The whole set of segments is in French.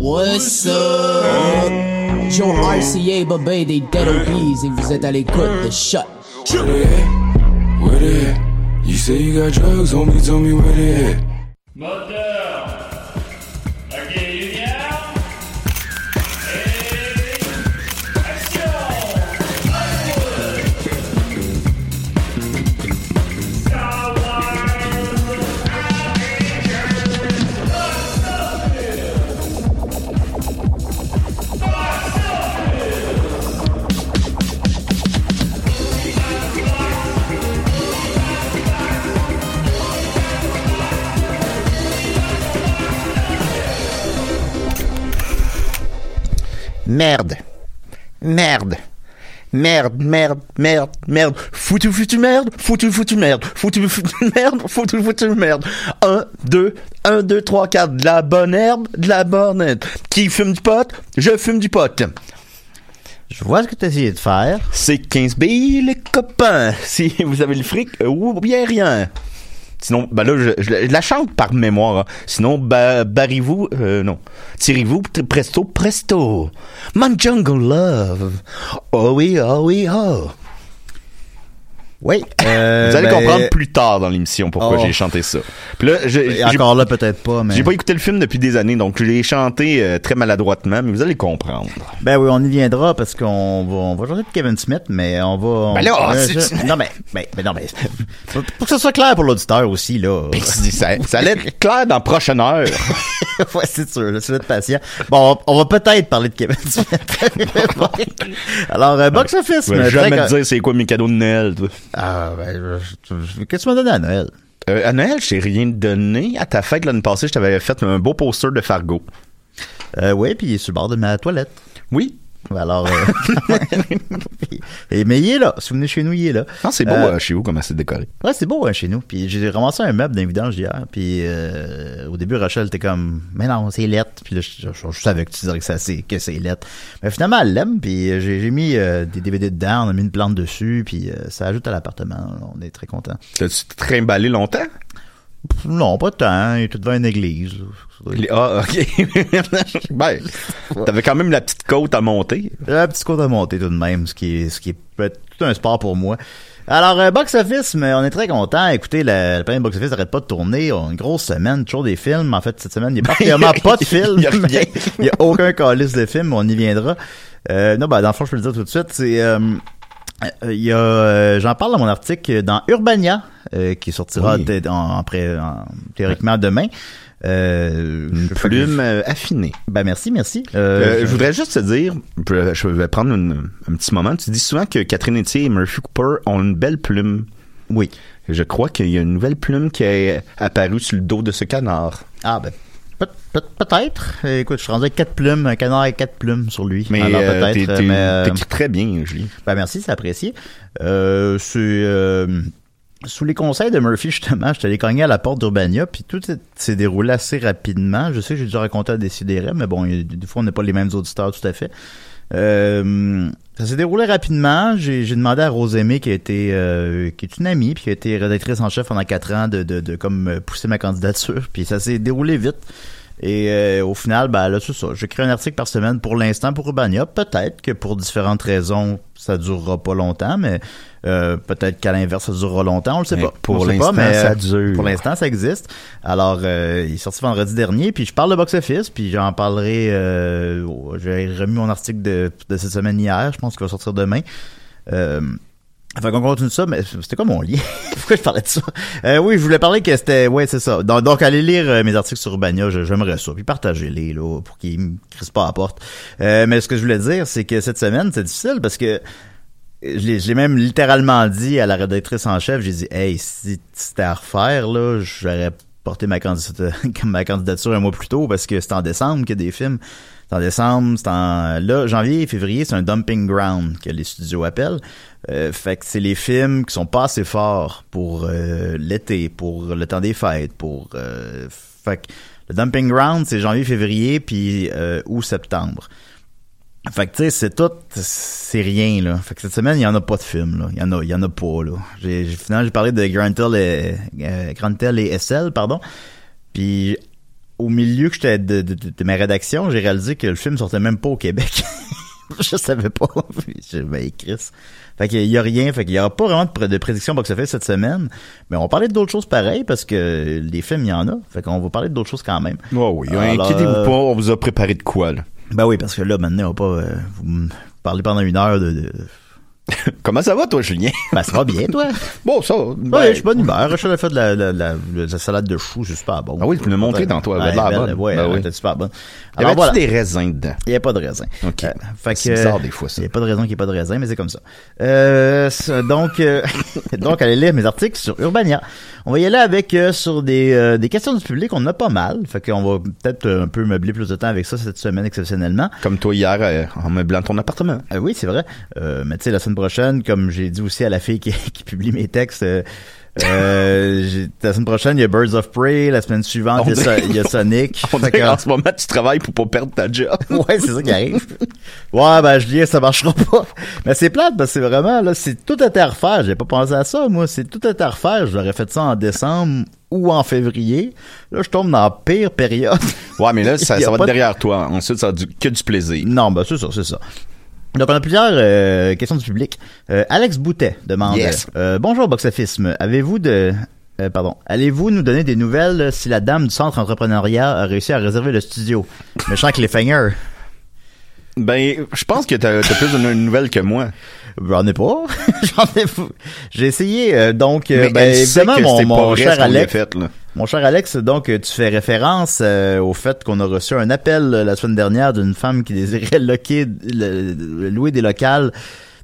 What's up? Joe RCA, Bobé des Dead Obies et vous êtes à l'écoute de Shot. Where they at? Where they at? You say you got drugs, homie, tell me where they at. Merde. Merde. Merde, merde, merde, merde. Foutu, foutu, merde. Foutu, foutu, merde. Foutu, foutu, merde. Foutu, foutu, merde. Un, deux, un, deux, trois, quatre. De la bonne herbe, de la bonne herbe. Qui fume du pot? Je fume du pot. Je vois ce que tu essayé de faire. C'est 15 billes, les copains. Si vous avez le fric, euh, ou bien rien. Sinon, ben là, je, je- je la chante par mémoire. hein. Sinon, ba, barrez-vous, euh, non. Tirez-vous, presto, presto. My jungle love. Oh oui, oh oui, oh. Oui. euh, Vous allez ben, comprendre plus tard dans l'émission pourquoi Oh. j'ai chanté ça. Puis là, j'ai, encore là, peut-être pas, mais. j'ai pas écouté le film depuis des années, donc je l'ai chanté euh, très maladroitement, mais vous allez comprendre. Ben oui, on y viendra parce qu'on va, on va changer de Kevin Smith, mais on va. on- Ben là, euh, c'est- je- non, mais, mais, mais non, mais. Pour pour que ce soit clair pour l'auditeur aussi, là. Puis ça, ça allait être clair dans la prochaine heure. ouais, c'est sûr, là, c'est être patient. Bon, on va peut-être parler de Kevin Smith. Alors, euh, box office, Je vais mais jamais te dire c'est quoi mes cadeaux de Noël, toi. Ah, ben, qu'est-ce que tu m'as donné à Noël? Euh, à Noël, je t'ai rien donné. À ta fête l'année passée, je t'avais fait un beau poster de Fargo. Euh, oui, puis il est sur le bord de ma toilette. Oui. Alors, euh, et, mais il est là. Si vous venez chez nous, il est là. Non, c'est beau Euh, euh, chez vous, comment c'est décoré. Ouais, c'est beau hein, chez nous. Puis j'ai ramassé un meuble d'un vidange hier. Puis euh, au début, Rachel était comme, mais non, c'est lettre. Puis là, je, je- je savais que tu dirais que, ça, c'est, que c'est lettre. Mais finalement, elle l'aime. Puis euh, j'ai, mis euh, des DVD dedans, on a mis une plante dessus. Puis euh, ça ajoute à l'appartement. On est très content. T'as-tu trimballé longtemps? Non, pas tant. Il est tout devant une église. Les- Ah, ok. ben, t'avais quand même la petite côte à monter. J'ai un petit côte à monter tout de même, ce qui est, ce qui est tout un sport pour moi. Alors, euh, box office, mais on est très content. Écoutez, le, le premier box office n'arrête pas de tourner. On a une grosse semaine, toujours des films. En fait, cette semaine, il n'y a particulièrement pas de films. Il y a rien. Il n'y a aucun calice de films, on y viendra. Euh, non, ben, dans le fond, je peux le dire tout de suite. C'est, euh, il y a, euh, j'en parle dans mon article dans Urbania, euh, qui sortira Oui. en, après, en- théoriquement demain. Euh, Une plume euh, affinée. Ben merci, merci. Euh, Euh, je voudrais juste te dire, je vais prendre une- un petit moment. Tu dis souvent que Catherine Etier et Murphy Cooper ont une belle plume. Oui. Je crois qu'il y a une nouvelle plume qui est apparue sur le dos de ce canard. Ah ben peut-être. Écoute, je suis rendu avec quatre plumes, un canard avec quatre plumes sur lui. Mais Alors euh, peut-être. t'es- euh, t'es- mais, euh, très bien, Julie. ben merci, c'est apprécié. Euh, c'est euh, sous les conseils de Murphy justement, je suis allé cogner à la porte d'Urbania, puis tout s'est- déroulé assez rapidement. Je sais que j'ai dû raconter à Décideret, mais bon, des fois on n'a pas les mêmes auditeurs tout à fait. Euh, ça s'est déroulé rapidement. J'ai demandé à Rosemée, qui a été, euh, qui est une amie, puis qui a été rédactrice en chef pendant quatre ans, de, de, de comme euh, pousser ma candidature. Puis ça s'est déroulé vite. Et euh, au final, ben là, c'est ça. J'écris un article par semaine pour l'instant pour Urbania. Peut-être que pour différentes raisons, ça durera pas longtemps, mais euh, peut-être qu'à l'inverse, ça durera longtemps. On le sait Mais pas. pour l'instant, pas, mais, ça euh, dure. Pour l'instant, ça existe. Alors, euh, il est sorti vendredi dernier, puis je parle de box-office, puis j'en parlerai. Euh, J'ai remis mon article de, de cette semaine hier. Je pense qu'il va sortir demain. Euh, Fait qu'on continue ça, mais c'était quoi mon lien? Pourquoi je parlais de ça? Euh, oui, je voulais parler que c'était... Ouais, c'est ça. Donc, donc, allez lire euh, mes articles sur Urbania, j'aimerais ça. Puis partagez-les, là, pour qu'ils me crissent pas à la porte. Euh, mais ce que je voulais dire, c'est que cette semaine, c'est difficile parce que je l'ai même littéralement dit à la rédactrice en chef, j'ai dit « Hey, si c'était à refaire, là, j'aurais porté ma candidature, un mois plus tôt parce que c'est en décembre qu'il y a des films. C'est en décembre, c'est en... Là, janvier et février, c'est un dumping ground que les studios appellent. Euh, fait que c'est les films qui sont pas assez forts pour euh, l'été, pour le temps des fêtes, pour... euh, fait que le dumping ground, c'est janvier, février, puis août, septembre. Fait que tu sais, c'est tout, c'est rien là. Fait que cette semaine, il y en a pas de film là. Il y en a, il y en a pas là. J'ai, finalement, j'ai parlé de Grantel et euh, Grantel et SL, pardon. Puis au milieu que j'étais de, de, de, ma rédaction, j'ai réalisé que le film sortait même pas au Québec. je savais pas. J'ai ben, Chris. Fait qu'il y a rien. Fait qu'il y aura pas vraiment de, de prédiction box-office cette semaine. Mais on va parler d'autres choses pareilles parce que les films, il y en a. Fait qu'on va parler d'autres choses quand même. Oh oui, inquiétez-vous pas, on vous a préparé de quoi, là? Ben oui, parce que là, maintenant, on va pas euh, vous me parler pendant une heure de... de... Comment ça va, toi, Julien? Ben, ça va bien, toi? Bon, ça, ben, ouais, je suis bonne humeur. Je fait de la, la, la, la- la salade de choux, c'est super bon. Ah oui, tu me l'as montré dans toi, Ouais, bonne. Ouais, Ben oui. super bonne. Y Alors avait-tu voilà. des raisins dedans? Il n'y a pas de raisin. OK. Euh, fait C'est que, bizarre, des fois, ça. Il n'y a pas de raison qu'il n'y ait pas de raisin, mais c'est comme ça. Euh, donc, euh, donc, allez lire mes articles sur Urbania. On va y aller avec sur des, des questions du public. On a pas mal. Fait qu'on va peut-être un peu meubler plus de temps avec ça cette semaine exceptionnellement. Comme toi hier, en meublant ton appartement. Oui, c'est vrai. Mais tu sais, la semaine prochaine, comme j'ai dit aussi à la fille qui, qui publie mes textes, euh, euh, la semaine prochaine, il y a Birds of Prey. La semaine suivante, il y a, il y a Sonic. On qu'en ce moment, tu travailles pour pas perdre ta job. ouais, c'est ça qui arrive. Ouais, ben, je dis, ça marchera pas. Mais c'est plate, parce que c'est vraiment, là, c'est tout à refaire. J'ai pas pensé à ça, moi. C'est tout à refaire. J'aurais fait ça en décembre ou en février. Là, je tombe dans la pire période. Ouais, mais là, ça, a va être de- derrière toi. Ensuite, ça va du, que du plaisir. Non, ben, c'est ça, c'est ça. Donc, on a plusieurs euh, questions du public. Euh, Alex Boutet demande Yes. euh, Bonjour, Boxofisme. Avez-vous de. euh, pardon. Allez-vous nous donner des nouvelles si la dame du centre entrepreneuriat a réussi à réserver le studio? Méchant cliffhanger. Ben, je pense que t'as as plus de nouvelles que moi. J'en ai pas. J'en ai. J'ai essayé, euh, donc, euh, Mais ben, évidemment, mon, mon cher Alex. fait, là. Mon cher Alex, donc, tu fais référence euh, au fait qu'on a reçu un appel euh, la semaine dernière d'une femme qui désirait loquer, le- le- louer des locales,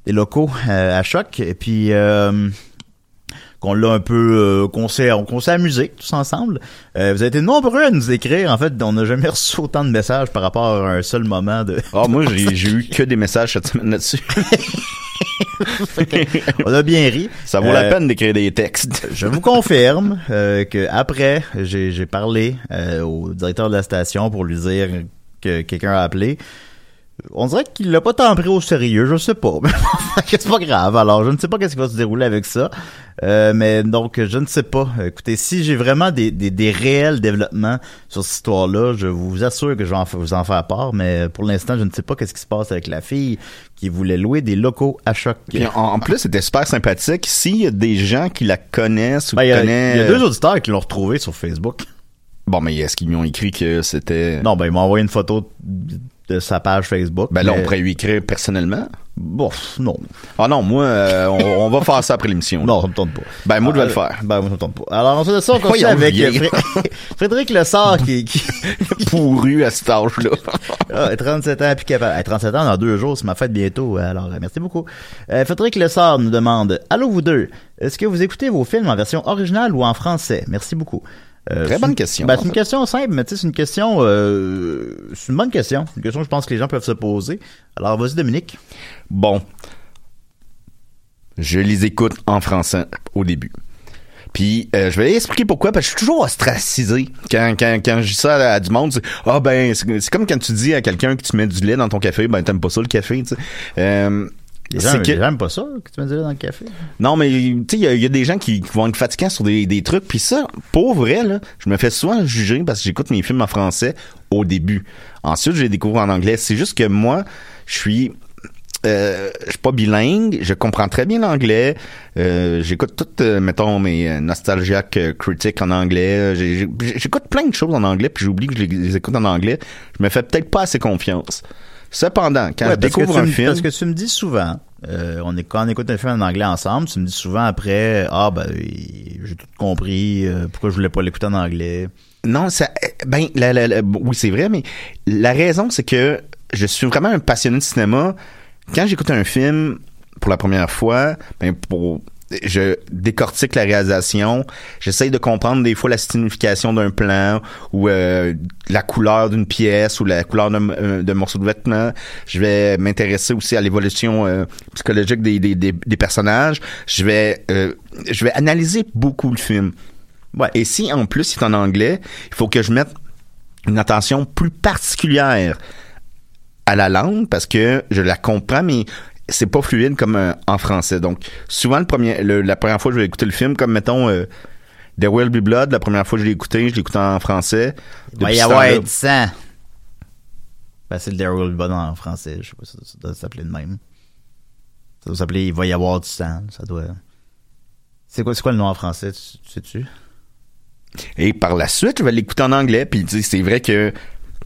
des locaux euh, à choc. Et puis, euh, qu'on l'a un peu euh, qu'on s'est qu'on s'est amusé tous ensemble. Euh, vous avez été nombreux à nous écrire. En fait, on n'a jamais reçu autant de messages par rapport à un seul moment de. Ah, moi, j'ai j'ai eu que des messages cette semaine là-dessus. on a bien ri. Ça vaut la Euh, peine d'écrire des textes. Je vous confirme euh, que après, j'ai j'ai parlé euh, au directeur de la station pour lui dire que quelqu'un a appelé. On dirait qu'il l'a pas tant pris au sérieux, je sais pas. Mais c'est pas grave. Alors, je ne sais pas qu'est-ce qui va se dérouler avec ça. Euh, mais donc, je ne sais pas. Écoutez, si j'ai vraiment des, des, des réels développements sur cette histoire-là, je vous assure que je vais en vous en faire part. Mais pour l'instant, je ne sais pas qu'est-ce qui se passe avec la fille qui voulait louer des locaux à choc. Puis en, en plus, c'était super sympathique. S'il y a des gens qui la connaissent ou Ben, a- connaissent... il y a deux auditeurs qui l'ont retrouvé sur Facebook. Bon, mais est-ce qu'ils m'ont écrit que c'était... Non, ben, il m'a envoyé une photo de sa page Facebook. Ben là, on pourrait lui écrire personnellement. Bon, non. Ah non, moi, euh, on, on va faire ça après l'émission. Non, ça me tente pas. Ben, moi, je vais Euh, le faire. Ben, moi, ça me tente pas. Alors, ensuite de ça, on continue Voyons, avec euh, Fré- Frédéric Lessard qui, qui Pourru à cet âge-là. ah, 37 ans, puis capable. Eh, 37 ans dans deux jours, c'est ma fête bientôt. Alors, euh, merci beaucoup. Euh, Frédéric Lessard nous demande, Allô, vous deux, est-ce que vous écoutez vos films en version originale ou en français? Merci beaucoup. Euh, Très bonne question, Ben, en c'est une question simple, mais c'est une question, euh, c'est une bonne question. C'est une question que je pense que les gens peuvent se poser. Alors, vas-y, Dominique. Bon. Je les écoute en français au début. Puis euh, je vais expliquer pourquoi, parce que je suis toujours ostracisé quand, quand, quand je dis ça à, à du monde. c'est, Ah ben, c'est c'est comme quand tu dis à quelqu'un que tu mets du lait dans ton café, ben t'aimes pas ça le café, tu sais. Les gens, que- pas ça, que tu me disais dans le café. non, mais tu sais, il y, a- il y a des gens qui, qui vont être fatigants sur des, des trucs. Puis ça, pour vrai, là, je me fais souvent juger parce que j'écoute mes films en français au début. Ensuite, je les découvre en anglais. C'est juste que moi, je suis... Euh, je suis pas bilingue, je comprends très bien l'anglais. Euh, j'écoute toutes, euh, mettons, mes euh, nostalgiaques euh, critiques en anglais. J'écoute plein de choses en anglais, puis j'oublie que je les, les écoute en anglais. Je me fais peut-être pas assez confiance. Cependant, quand Ouais, je découvre un me- film... Parce que tu me dis souvent, euh, on est, quand on écoute un film en anglais ensemble, tu me dis souvent après, ah ben, j'ai tout compris, euh, pourquoi je voulais pas l'écouter en anglais. Non, ça, ben, la- la- la- oui, c'est vrai, mais la raison, c'est que je suis vraiment un passionné de cinéma. Quand j'écoute un film pour la première fois, ben, pour, je décortique la réalisation, j'essaye de comprendre des fois la signification d'un plan ou euh, la couleur d'une pièce ou la couleur d'un euh, d'un morceau de vêtement. Je vais m'intéresser aussi à l'évolution euh, psychologique des, personnages. Je vais je vais analyser beaucoup le film. Et si en plus c'est en anglais, il faut que je mette une attention plus particulière à la langue parce que je la comprends, mais c'est pas fluide comme euh, en français. Donc, souvent, le premier, le- la première fois que je vais écouter le film, comme mettons euh, There Will Be Blood, la première fois que je l'ai écouté, je l'ai écouté en français. Il va y avoir du sang. Ben, c'est le There Will Be Blood en français, je sais pas si ça, ça doit s'appeler de même. Ça doit s'appeler Il va y avoir du sang, ça doit... C'est quoi, quoi le nom en français, tu, tu sais-tu? Et par la suite, je vais l'écouter en anglais. Puis c'est vrai que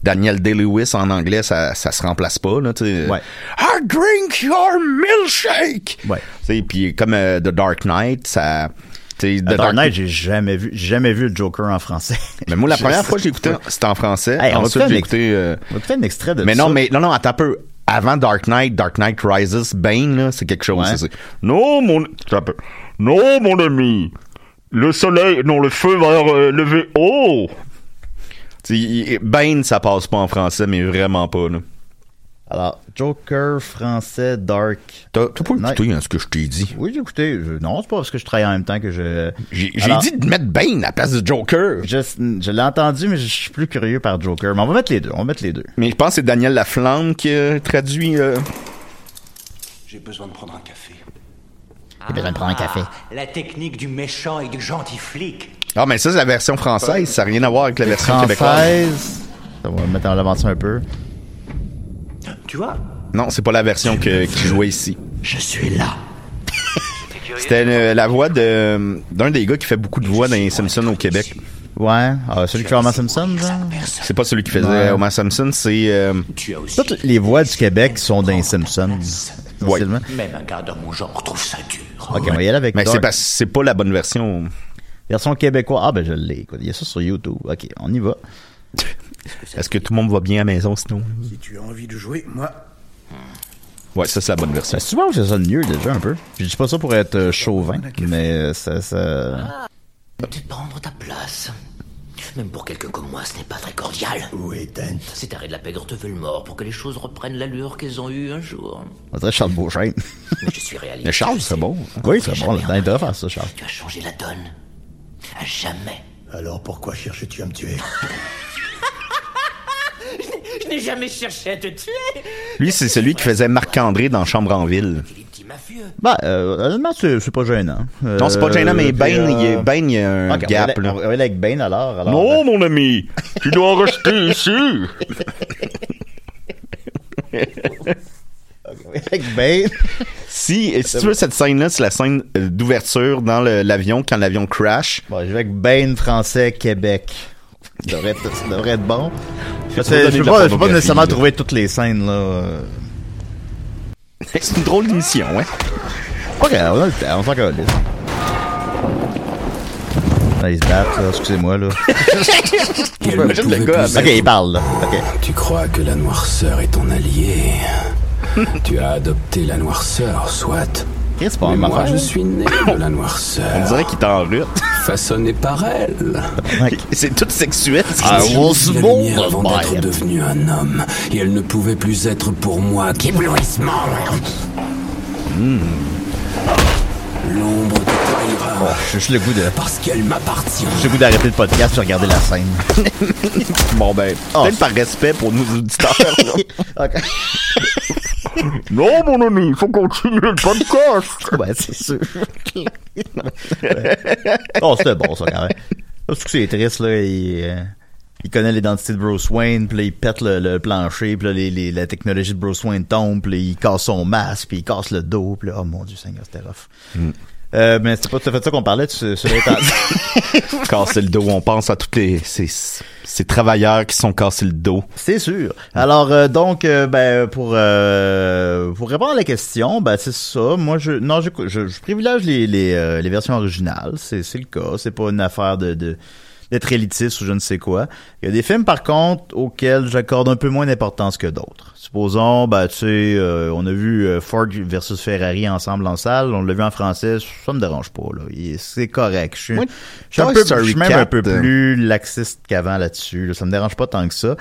Daniel Day-Lewis en anglais, ça, ça se remplace pas. Là. Ouais. I drink your milkshake. Ouais. Puis comme euh, The Dark Knight, ça. The Dark Knight, j'ai jamais vu, jamais vu le Joker en français. Mais moi, la première fois que j'ai écouté, c'était en français. Hey, on va Ensuite, j'ai écouté. euh, On va te faire un extrait de mais ça. non, mais non, non, attends un peu. Avant Dark Knight, Dark Knight Rises, Bane, là, c'est quelque chose. Ouais. Non, mon, attends un peu. non, mon ami. Le soleil, non, le feu va euh, lever. Oh! Bane, ça passe pas en français, mais vraiment pas, là. Alors, Joker français Dark. T'as pas écouté hein, ce que je t'ai dit? Oui, j'ai écouté. Je- non, c'est pas parce que je travaille en même temps que je. J'ai dit de mettre Bane à la place de Joker. Je, je l'ai entendu, mais je suis plus curieux par Joker. Mais on va mettre les deux. On va mettre les deux. Mais je pense que c'est Daniel Laflamme qui a traduit. euh, J'ai besoin de prendre un café. J'ai besoin de prendre un café. La technique du méchant et du gentil flic. Ah, mais ça, c'est la version française. Ça n'a rien à voir avec la version québécoise. Française. On va mettre en l'avance un peu. Tu vois? Non, c'est pas la version que, qui jouait ici. Je suis là. C'était euh, la voix de d'un des gars qui fait beaucoup de voix dans les Simpsons au Québec. Ouais. Ah, celui qui fait Homer Simpson? C'est pas celui qui faisait Ouais. Homer Simpson, c'est euh. Toutes les voix du Québec sont dans les Simpsons. Ouais. Même un gars dans mon genre trouve ça dur. Ok, on va y aller avec mais Dark. c'est parce que c'est pas la bonne version. Version québécois. Ah, ben je l'ai. Écoute, il y a ça sur YouTube. Ok, on y va. Est-ce que tout le monde va bien à la maison sinon? Si tu as envie de jouer, moi, Ouais, ça c'est la bonne version. Souvent, que ça sonne mieux déjà un peu. Je dis pas ça pour être euh, chauvin, mais euh, ça, ça... De prendre ta place. Même pour quelqu'un comme moi, ce n'est pas très cordial. où est Dent Cet arrêt de la pègre te veut le mort pour que les choses reprennent l'allure qu'elles ont eues un jour. On dirait Charles Beauchesne. Mais je suis réaliste. Mais Charles, c'est bon. oui, c'est bon. Là, dedans, faire ça, Charles. Tu as changé la donne. À jamais. Alors pourquoi cherches-tu à me tuer? Je n'ai jamais cherché à te tuer. Lui, c'est celui qui faisait Marc-André dans Chambre en ville. Les petits mafieux. Bah, euh, honnêtement, c'est c'est pas gênant. Non, c'est pas Euh, gênant, mais Bane, il y a, euh, Bane, il y a un ok, on va gap. là. On va aller avec Bane alors. alors Non, mon ami, tu dois rester ici. avec Bane. Si, si tu veux, cette scène-là, c'est la scène euh, d'ouverture dans l'avion quand l'avion crash. Bon, je vais avec Bane français Québec. Ça devrait être, ça devrait être bon. Parce que je peux pas, je peux pas nécessairement là. trouver toutes les scènes là. C'est une drôle d'émission, hein. Pas grave, on a le temps, on s'en calisse. Là, ils se battent, là, excusez-moi là. Le gars ok, il parle là. Ok. Tu crois que la noirceur est ton allié? Tu as adopté la noirceur, soit. C'est pas Mais moi, je suis né de la On noirceur, dirait qu'il t'en rute. façonné par elle. C'est tout sexuel. ce Ah, on la lumière avant d'être devenu un homme, et elle ne pouvait plus être pour moi qu'éblouissement. Hmm. L'ombre te trahira, J'ai juste le goût de. Parce qu'elle m'appartient. J'ai le goût d'arrêter le podcast et regarder la scène. bon, ben, peut-être par respect pour nos auditeurs. là. Non, mon ami, il faut continuer le podcast. Ouais, c'est sûr. oh, c'était bon, ça, quand même. Parce que c'est triste, là. Il, euh, il connaît l'identité de Bruce Wayne, puis là, il pète le, le plancher, puis là, les, les- la technologie de Bruce Wayne tombe, puis là, il casse son masque, puis il casse le dos, puis là, oh mon dieu, Seigneur, c'était rough. Mm. Euh, mais c'était pas tout à fait ça qu'on parlait, dit. Casser le dos, on pense à tous les, ces, ces travailleurs qui sont cassés le dos. C'est sûr. Alors euh, donc euh, ben pour euh, pour répondre à la question, ben c'est ça. Moi je non je je, je privilège les les, euh, les versions originales, c'est c'est le cas, c'est pas une affaire de de d'être élitiste ou je ne sais quoi. Il y a des films par contre auxquels j'accorde un peu moins d'importance que d'autres. Supposons ben tu sais euh, on a vu euh, Ford versus Ferrari ensemble en salle, on l'a vu en français, ça me dérange pas là. C'est correct. Je suis Moi, je suis un peu je Story suis même un 4, peu plus laxiste qu'avant là-dessus. là. Ça me dérange pas tant que ça.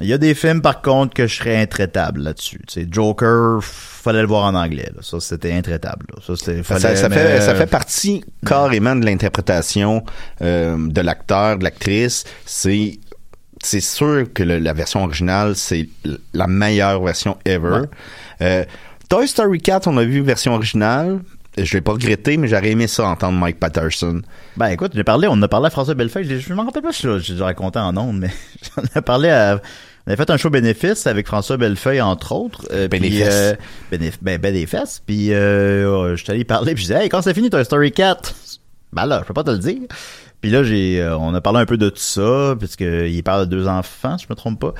Il y a des films, par contre, que je serais intraitable là-dessus. Tu sais, Joker, fallait le voir en anglais. là. Ça, c'était intraitable. là. Ça, Ça, fallait, ça mais- fait, ça fait partie carrément de l'interprétation euh, de l'acteur, de l'actrice. C'est c'est sûr que le- la version originale, c'est la meilleure version ever. Euh, Toy Story 4, on a vu version originale. Je l'ai pas regretté, mais j'aurais aimé ça entendre Mike Patterson. Ben écoute, j'ai parlé, on a parlé à François Bellefeuille. Je, me rappelle pas si je- j'ai raconté en ondes, mais j'en ai parlé à. On avait fait un show bénéfice avec François Bellefeuille, entre autres. Euh, fesses. euh, bénéf- ben, ben des fesses. Puis euh, je suis allé parler, puis je disais, hey, quand c'est fini Toy Story 4? Ben là, je peux pas te le dire. Puis là, j'ai, euh, on a parlé un peu de tout ça, puisque il parle de deux enfants, si je me trompe pas.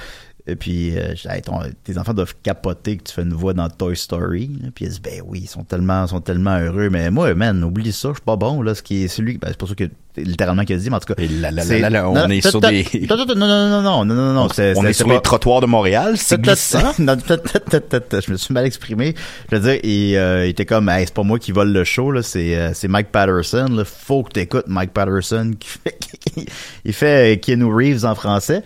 Et puis, euh, je dis, Hey, ton- tes enfants doivent capoter que tu fais une voix dans Toy Story. là. Puis il dit, ben oui, ils sont tellement, sont tellement heureux. Mais moi, man, oublie ça, je suis pas bon, là. Ce qui est celui, ben, c'est pour ça que, littéralement, qu'il a dit, mais en tout cas. Et là, là, c'est- là, là, on est sur des- Non, non, non, non, non, non, non, c'est- on c'est- est c'est sur pas- les trottoirs de Montréal, c'est glissant. non, je me suis mal exprimé. Je veux dire, il, euh, il était comme, hey, c'est pas moi qui vole le show, là, c'est, euh, c'est Mike Patterson, là. Faut que t'écoutes Mike Patterson qui fait, il fait euh, Keanu Reeves en français.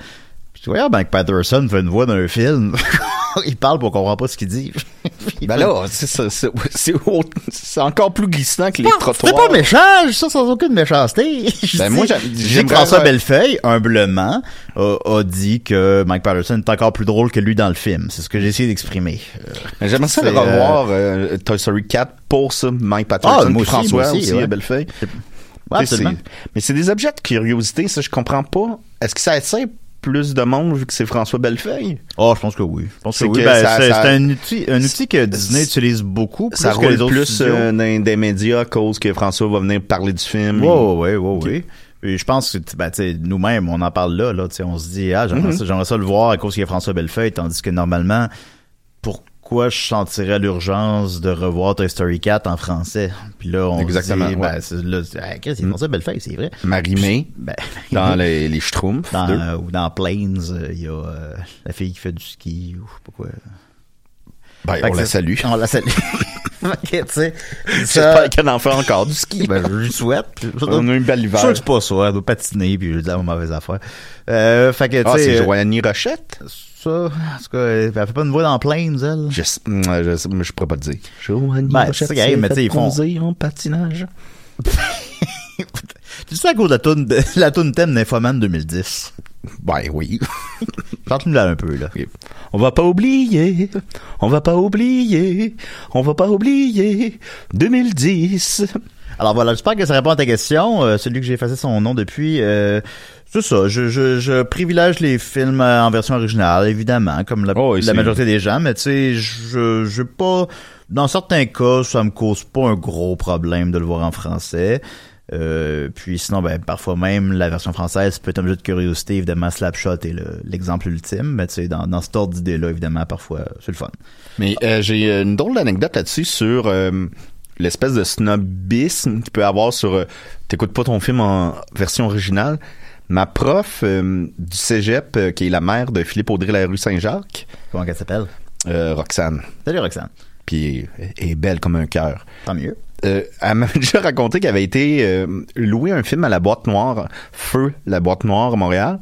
Puis, voyons, Mike Patterson fait une voix d'un film. il parle pour qu'on comprend pas ce qu'il dit. Ben là, c'est encore plus glissant que les Non, trottoirs. C'est pas méchant, je dis ça sans aucune méchanceté. Je Ben, dis- moi, je dis que François Bellefeuille, humblement, a, a dit que Mike Patterson est encore plus drôle que lui dans le film. C'est ce que j'ai essayé d'exprimer. Euh, Mais J'aimerais ça le c'est, euh, revoir, euh, Toy Story 4, pour ça, Mike Patterson, Ah, moi aussi, François moi aussi, aussi, ouais. à Bellefeuille. Ouais, Mais c'est des objets de curiosité, ça, je comprends pas. Est-ce que ça attire plus de monde vu que c'est François Bellefeuille? Oh, je pense que oui. Je pense que C'est oui. Ben, un outil, un outil que Disney utilise beaucoup, plus ça que roule les autres plus euh, dans des médias à cause que François va venir parler du film. Ouais, ouais, ouais. Et je pense que ben, nous-mêmes, on en parle là, on se dit, ah, j'aimerais Mhm. ça, ça le voir à cause qu'il y a François Bellefeuille, tandis que normalement, pourquoi je sentirais l'urgence de revoir Toy Story 4 en français? Puis là, on Exactement, se dit, ouais. ben, c'est, là, c'est- ah, Chris, c'est François Bellefeuille, c'est vrai. Marie-Mé, Ben, dans les, les Schtroumpfs. dans, euh, ou dans Planes, euh, il y a euh, la fille qui fait du ski, ou je sais pas quoi. Ben, Fait on la c'est- salue. On la salue. ok, tu sais. J'espère qu'elle en fait encore du ski. Ben, je lui souhaite. On a une belle Je hiver. suis que c'est pas ça. Elle doit patiner puis je dis la mauvaise affaire. Euh, fait que, tu Ah, sais. c'est euh, Joanie Rochette? Ça, en tout cas, elle fait pas une voix dans Plains, elle. Je, mm, je, mais je pourrais pas te dire. Ben, c'est ça mais tu sais, ils font- en patinage. Tu sais à cause de la toune, de, la toune thème d'Infoman 2010. Ben oui. Chante-nous là un peu, là. On va pas oublier, on va pas oublier, on va pas oublier 2010. Alors voilà, j'espère que ça répond à ta question. Euh, celui que j'ai effacé son nom depuis, euh, c'est ça. Je, je, je privilège les films euh, en version originale, évidemment, comme la, Oh, la majorité des gens. Mais tu sais, je, je pas. Dans certains cas, ça me cause pas un gros problème de le voir en français. Euh, puis sinon, ben parfois même la version française peut être un objet de curiosité. Évidemment, Slapshot est le- l'exemple ultime. Mais tu sais, dans, dans cet ordre d'idée-là, évidemment, parfois, c'est le fun. Mais euh, j'ai euh, une drôle d'anecdote là-dessus sur euh, l'espèce de snobisme qu'il peut y avoir sur euh, t'écoutes pas ton film en version originale. Ma prof euh, du cégep, euh, qui est la mère de Philippe Audrey la rue Saint-Jacques, Comment qu'elle s'appelle? Roxane, Salut Roxane. puis elle est belle comme un cœur. Tant mieux. Elle m'a déjà raconté qu'elle avait été louer un film à la boîte noire, Feu, la boîte noire à Montréal.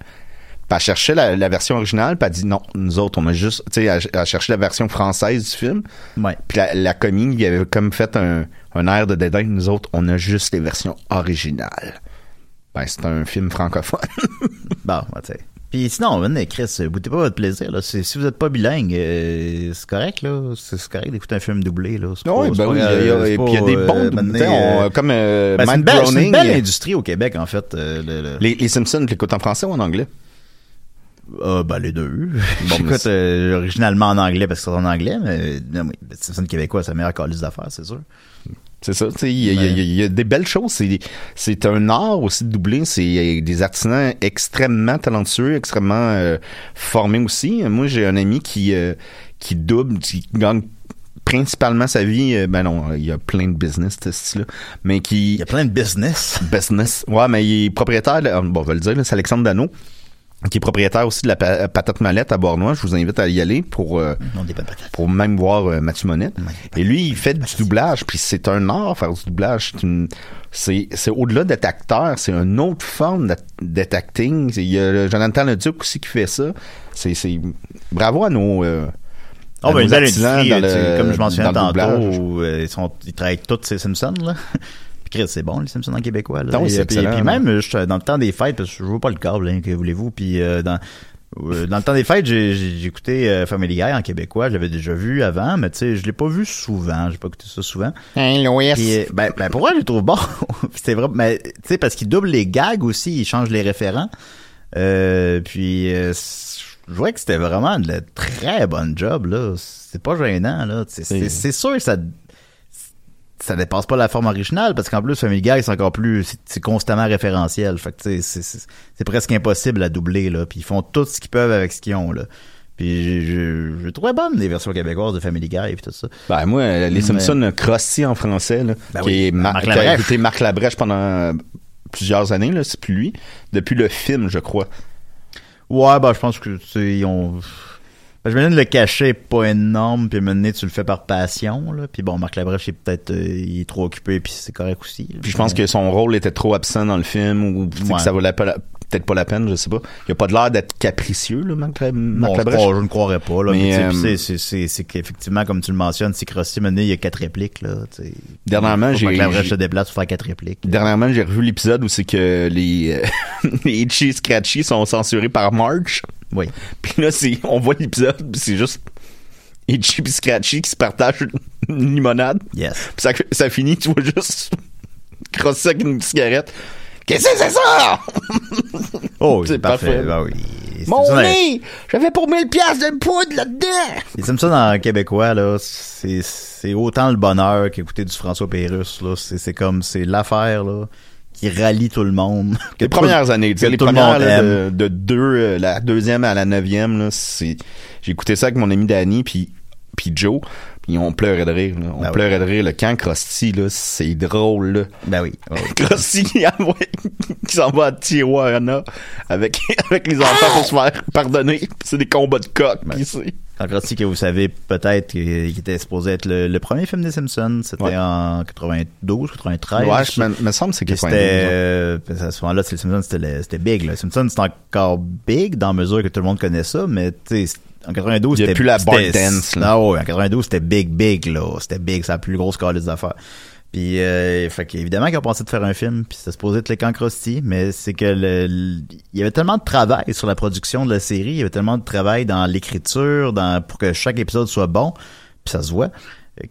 Puis elle cherchait la, la version originale, puis elle dit non, nous autres, on a juste, tu sais, elle, elle cherchait la version française du film. Ouais. Puis la, la commis, il avait comme fait un, un air de dédain. Nous autres, on a juste les versions originales. Ben, c'est un film francophone. Bon, ben, tu sais. Puis sinon, Chris, goûtez pas votre plaisir. Là. Si vous êtes pas bilingue, euh, c'est correct, là. C'est correct d'écouter un film doublé, là. Oui, pas- c'est ben oui, il y a- grave, il y a- c'est et puis il y a des euh, bons, on- euh, comme euh, ben, c'est Matt une belle, c'est une Groening, belle euh, industrie au Québec, en fait. euh, le- le- Les, les Simpsons, tu l'écoutes en français ou en anglais? Ah, ben, les deux. Bon, mais c'est- euh, originalement en anglais parce que c'est en anglais, mais non, oui, ben, Simpson québécois, c'est la meilleure calice d'affaires, c'est sûr. C'est ça, tu sais, il y, a- il y a- il y a des belles choses. C'est, c'est un art aussi de doubler. C'est il y a des artisans extrêmement talentueux, extrêmement euh, formés aussi. Moi, j'ai un ami qui euh, qui double, qui gagne principalement sa vie. euh, ben non, il y a plein de business, ce style-là, mais qui Il y a plein de business. business. Ouais, mais il est propriétaire. de- bon, on va le dire, là, c'est Alexandre Dano. Qui est propriétaire aussi de la pa- patate mallette à Bornois. Je vous invite à y aller pour euh, Non, pour même voir euh, Mathieu Monette. Et lui, il fait du doublage, puis c'est un art faire du doublage. C'est au-delà d'être acteur, c'est une autre forme d'être acting. Il y a Jonathan Leduc aussi qui fait ça. C'est c'est- bravo à nos euh, Oh, ben, une belle industrie, le- comme je mentionnais tantôt, euh, ils, sont, ils travaillent tous ces Simpsons, là. Chris, c'est bon, les Simpsons en québécois, là. Ah oui, Et, c'est puis, excellent, puis là. même, je, dans le temps des fêtes, parce que je vois pas le câble, hein, que voulez-vous, puis euh, dans... euh, Dans le temps des fêtes, j'ai j'ai- j'ai écouté euh, Family Guy en québécois. Je l'avais déjà vu avant, mais tu sais, je l'ai pas vu souvent. J'ai pas écouté ça souvent. Hein, Louis? Puis, euh, ben, ben, pour moi, je le trouve bon. c'est vrai, mais tu sais, parce qu'il double les gags aussi, il change les référents. Euh, puis, euh, je vois que c'était vraiment de la très bonne job, là. C'est pas gênant, là. C'est- C'est c'est sûr que ça, ça dépasse pas la forme originale, parce qu'en plus, Family Guy, c'est encore plus, c'est- constamment référentiel. Fait que, tu sais, c'est- presque impossible à doubler, là. Puis ils font tout ce qu'ils peuvent avec ce qu'ils ont, là. Puis j'ai- j'ai j'ai trouvé bonne les versions québécoises de Family Guy et tout ça. Ben moi, euh, les Mais- Simpsons euh, Krusty en français, là, Ben qui oui, est Mar- Marc qui a été Marc Labrèche pendant euh, plusieurs années, là, c'est plus lui. Depuis le film, je crois. Ouais, bah, je pense que, ils ont... Je me le cachet est pas énorme, puis maintenant tu le fais par passion, là. Puis bon, Marc Labrèche, il est peut-être, euh, il est trop occupé, puis c'est correct aussi. là. Puis je pense que son rôle était trop absent dans le film ou Ouais. que ça valait peut-être pas la peine, je sais pas. Il a pas de l'air d'être capricieux, là, Marc, La- Marc Bon, je, Labrèche? crois- je ne croirais pas, là. Mais, euh, c'est- c'est, c'est, c'est qu'effectivement, comme tu le mentionnes, c'est Crossi, maintenant, il y a quatre répliques, là. Dernièrement, j'ai- Marc Labrèche se déplace pour faire quatre répliques. Dernièrement, j'ai revu l'épisode où c'est que les, euh, les Itchy Scratchy sont censurés par March. Oui. Puis là, c'est, on voit l'épisode, puis c'est juste Itchy et Scratchy qui se partagent une limonade. Yes. Puis ça, ça finit, tu vois juste crosser avec une cigarette. Qu'est-ce que c'est ça? Oh, C'est parfait. parfait. Ben oui. Mon Simpsons, nez! J'avais pour 1000 piastres de poudre là-dedans! Les Simpsons en québécois, là, c'est, autant le bonheur qu'écouter du François Pérusse, là. C'est comme, c'est l'affaire, là, qui rallie tout le monde. Les premières années, tu sais, les le premières monde là, de deux, euh, la deuxième à la neuvième, là, c'est, j'ai écouté ça avec mon ami Danny puis puis Joe, puis on pleurait de rire, là. on Ben oui. pleurait de rire. Le camp Krusty, là, c'est drôle, là. Ben oui. Krusty qui, qui s'en va à Tijuana avec avec les enfants pour se faire pardonner. C'est des combats de coq, puis c'est En Crossi, que vous savez peut-être qu'il était supposé être le, le premier film des Simpsons. C'était Ouais. en 92, 93. Ouais, je me, me semble que c'est Puis 92. c'était, euh, à ce moment-là, les Simpsons, c'était, big, là. Les Simpsons, c'était encore big dans mesure que tout le monde connaît ça, mais, tu sais, en 92, Il y a c'était... plus la bar dance, là. Ouais, en 92, c'était big, big, là. C'était big, c'est la plus grosse calice d'affaires. Puis, euh, fait qu'évidemment qu'ils ont pensé de faire un film, puis c'était supposé être le camp Krusty, mais c'est que le, le- il y avait tellement de travail sur la production de la série, il y avait tellement de travail dans l'écriture, dans pour que chaque épisode soit bon, puis ça se voit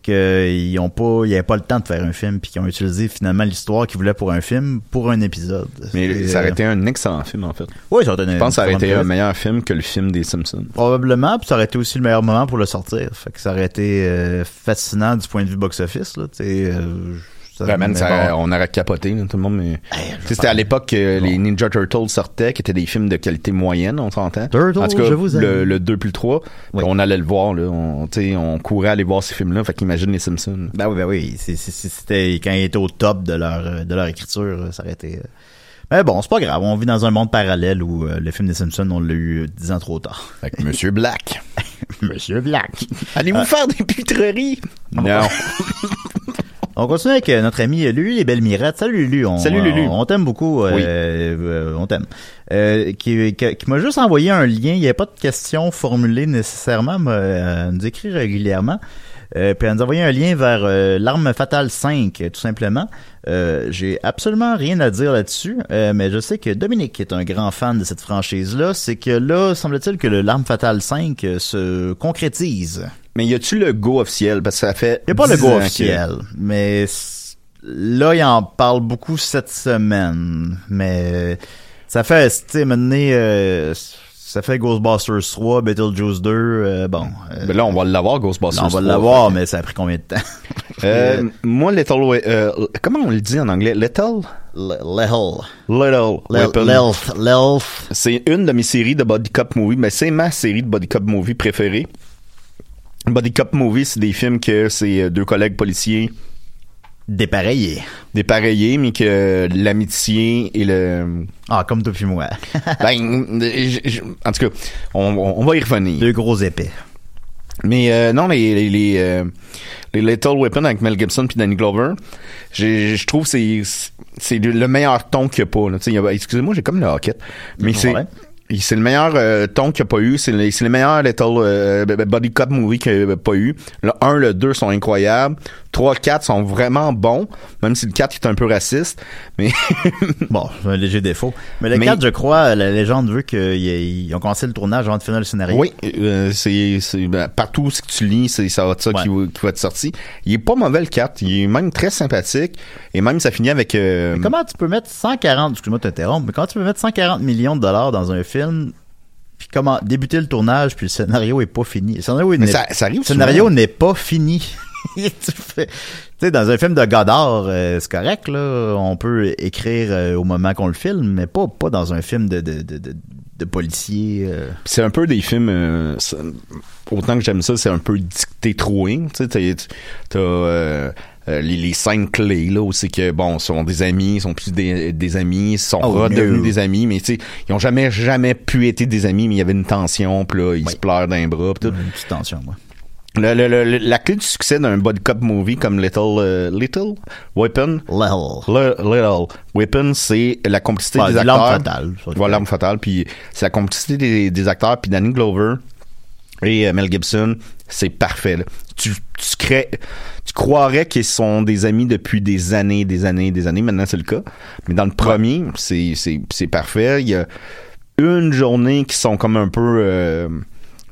qu'ils ont pas, il y avait pas le temps de faire un film, puis qu'ils ont utilisé finalement l'histoire qu'ils voulaient pour un film pour un épisode. Mais ça aurait euh, été un excellent film, en fait. Oui, ça aurait été Je pense que ça aurait été un meilleur film que le film des Simpsons. Probablement, puis ça aurait été aussi le meilleur moment pour le sortir. Fait que ça aurait été euh, fascinant du point de vue box-office, là, tu sais. euh, Ouais, man, mais ça- bon. on aurait capoté, là, tout le monde. Mais... Sais, C'était à l'époque que les Ninja Turtles sortaient, qui étaient des films de qualité moyenne, on s'entend. Turtles, en tout cas, je vous aime. le, le 2 puis le 3, Oui. on allait le voir. Là, on, on courait aller voir ces films-là. Fait qu'imagine les Simpsons. Ben oui, ben oui. C'était quand ils étaient au top de leur, euh, de leur écriture, euh, ça aurait été... euh. Mais bon, c'est pas grave. On vit dans un monde parallèle où euh, le film des Simpsons, on l'a eu euh, dix ans trop tard. Avec Monsieur Black. Monsieur Black. Allez-vous faire des pitreries? Non. On continue avec euh, notre ami euh, Lulu les belles mirettes. Salut Lulu. On, Salut, Lulu. On, on t'aime beaucoup. euh, Oui. euh, on t'aime. Euh, qui qui, qui m'a juste envoyé un lien. Il n'y a pas de questions formulées nécessairement, mais euh, elle nous écrit régulièrement. Euh, puis elle nous a envoyé un lien vers euh, l'arme fatale 5, euh, tout simplement. Euh, J'ai absolument rien à dire là-dessus, euh, mais je sais que Dominique est un grand fan de cette franchise-là. C'est que là, semble-t-il que le l'arme fatale 5 euh, se concrétise. Mais y a-tu le go officiel? Parce que ça fait. N'y a pas le 10 go que- officiel, mais là, il en parle beaucoup cette semaine. Mais ça fait, tu sais, maintenant, euh, ça fait Ghostbusters 3, Beetlejuice 2, euh, bon. euh, Ben là, on va l'avoir, Ghostbusters. on va 3, l'avoir, fait mais ça a pris combien de temps? moi, Little. Comment on le dit en anglais? Little? Little. Little. L'elf, l'elf. C'est une de mes séries de body cop movie, mais c'est ma série de body cop movie préférée. Body cop movie, c'est des films que c'est euh, deux collègues policiers Dépareillé. dépareillés, mais que l'amitié et le Ah, comme toi puis moi. ben, euh, en tout cas, on, on- on va y revenir. Deux gros épais. Mais euh, non, les les les, euh, les Little Weapon avec Mel Gibson puis Danny Glover, je trouve que c'est c'est le le meilleur ton qu'il n'y a pas. Excusez-moi, j'ai comme le hockey. Mais c'est. C'est le meilleur euh, ton qu'il n'y a pas eu. C'est le, c'est le meilleur Little euh, Body Cop movie qu'il n'y a pas eu. Le 1, le 2 sont incroyables. 3, 4 sont vraiment bons, même si le 4 est un peu raciste. Mais Bon, c'est un léger défaut. Mais le Mais- 4, je crois, la légende veut qu'ils ont commencé le tournage avant de finir le scénario. Oui, euh, c'est c'est- ben, partout ce que tu lis, c'est ça va être ça qui, va, qui va être sorti. Il est pas mauvais le 4, il est même très sympathique et même ça finit avec euh, comment tu peux mettre 140, excuse-moi de t'interrompre, mais comment tu peux mettre 140 millions de dollars dans un film, puis comment débuter le tournage, puis le scénario est pas fini. Le scénario, Mais n'est- ça- ça arrive le scénario souvent. n'est pas fini. tu sais, dans un film de Godard, euh, c'est correct, là. On peut écrire euh, au moment qu'on le filme, mais pas, pas dans un film de, de, de, de, de policier. euh. c'est un peu des films autant que j'aime ça, c'est un peu dicté tu sais t'as- les, les scènes clés là c'est que bon sont des amis sont plus des, des amis sont Oh, redevenus no. des amis mais tu sais ils ont jamais jamais pu être des amis mais il y avait une tension puis là ils se pleurent d'un bras pis tout Une petite tension, moi. Le- le- le- la clé du succès d'un body cop movie comme Little euh, Little Weapon? Little. Le- Little Weapon c'est la complicité Ouais, des l'arme acteurs fatale, ça, voilà l'arme fatale puis c'est la complicité des, des acteurs puis Danny Glover et euh, Mel Gibson c'est parfait là. tu tu crées tu croirais qu'ils sont des amis depuis des années des années des années maintenant c'est le cas mais dans le premier c'est parfait il y a une journée qui sont comme un peu euh,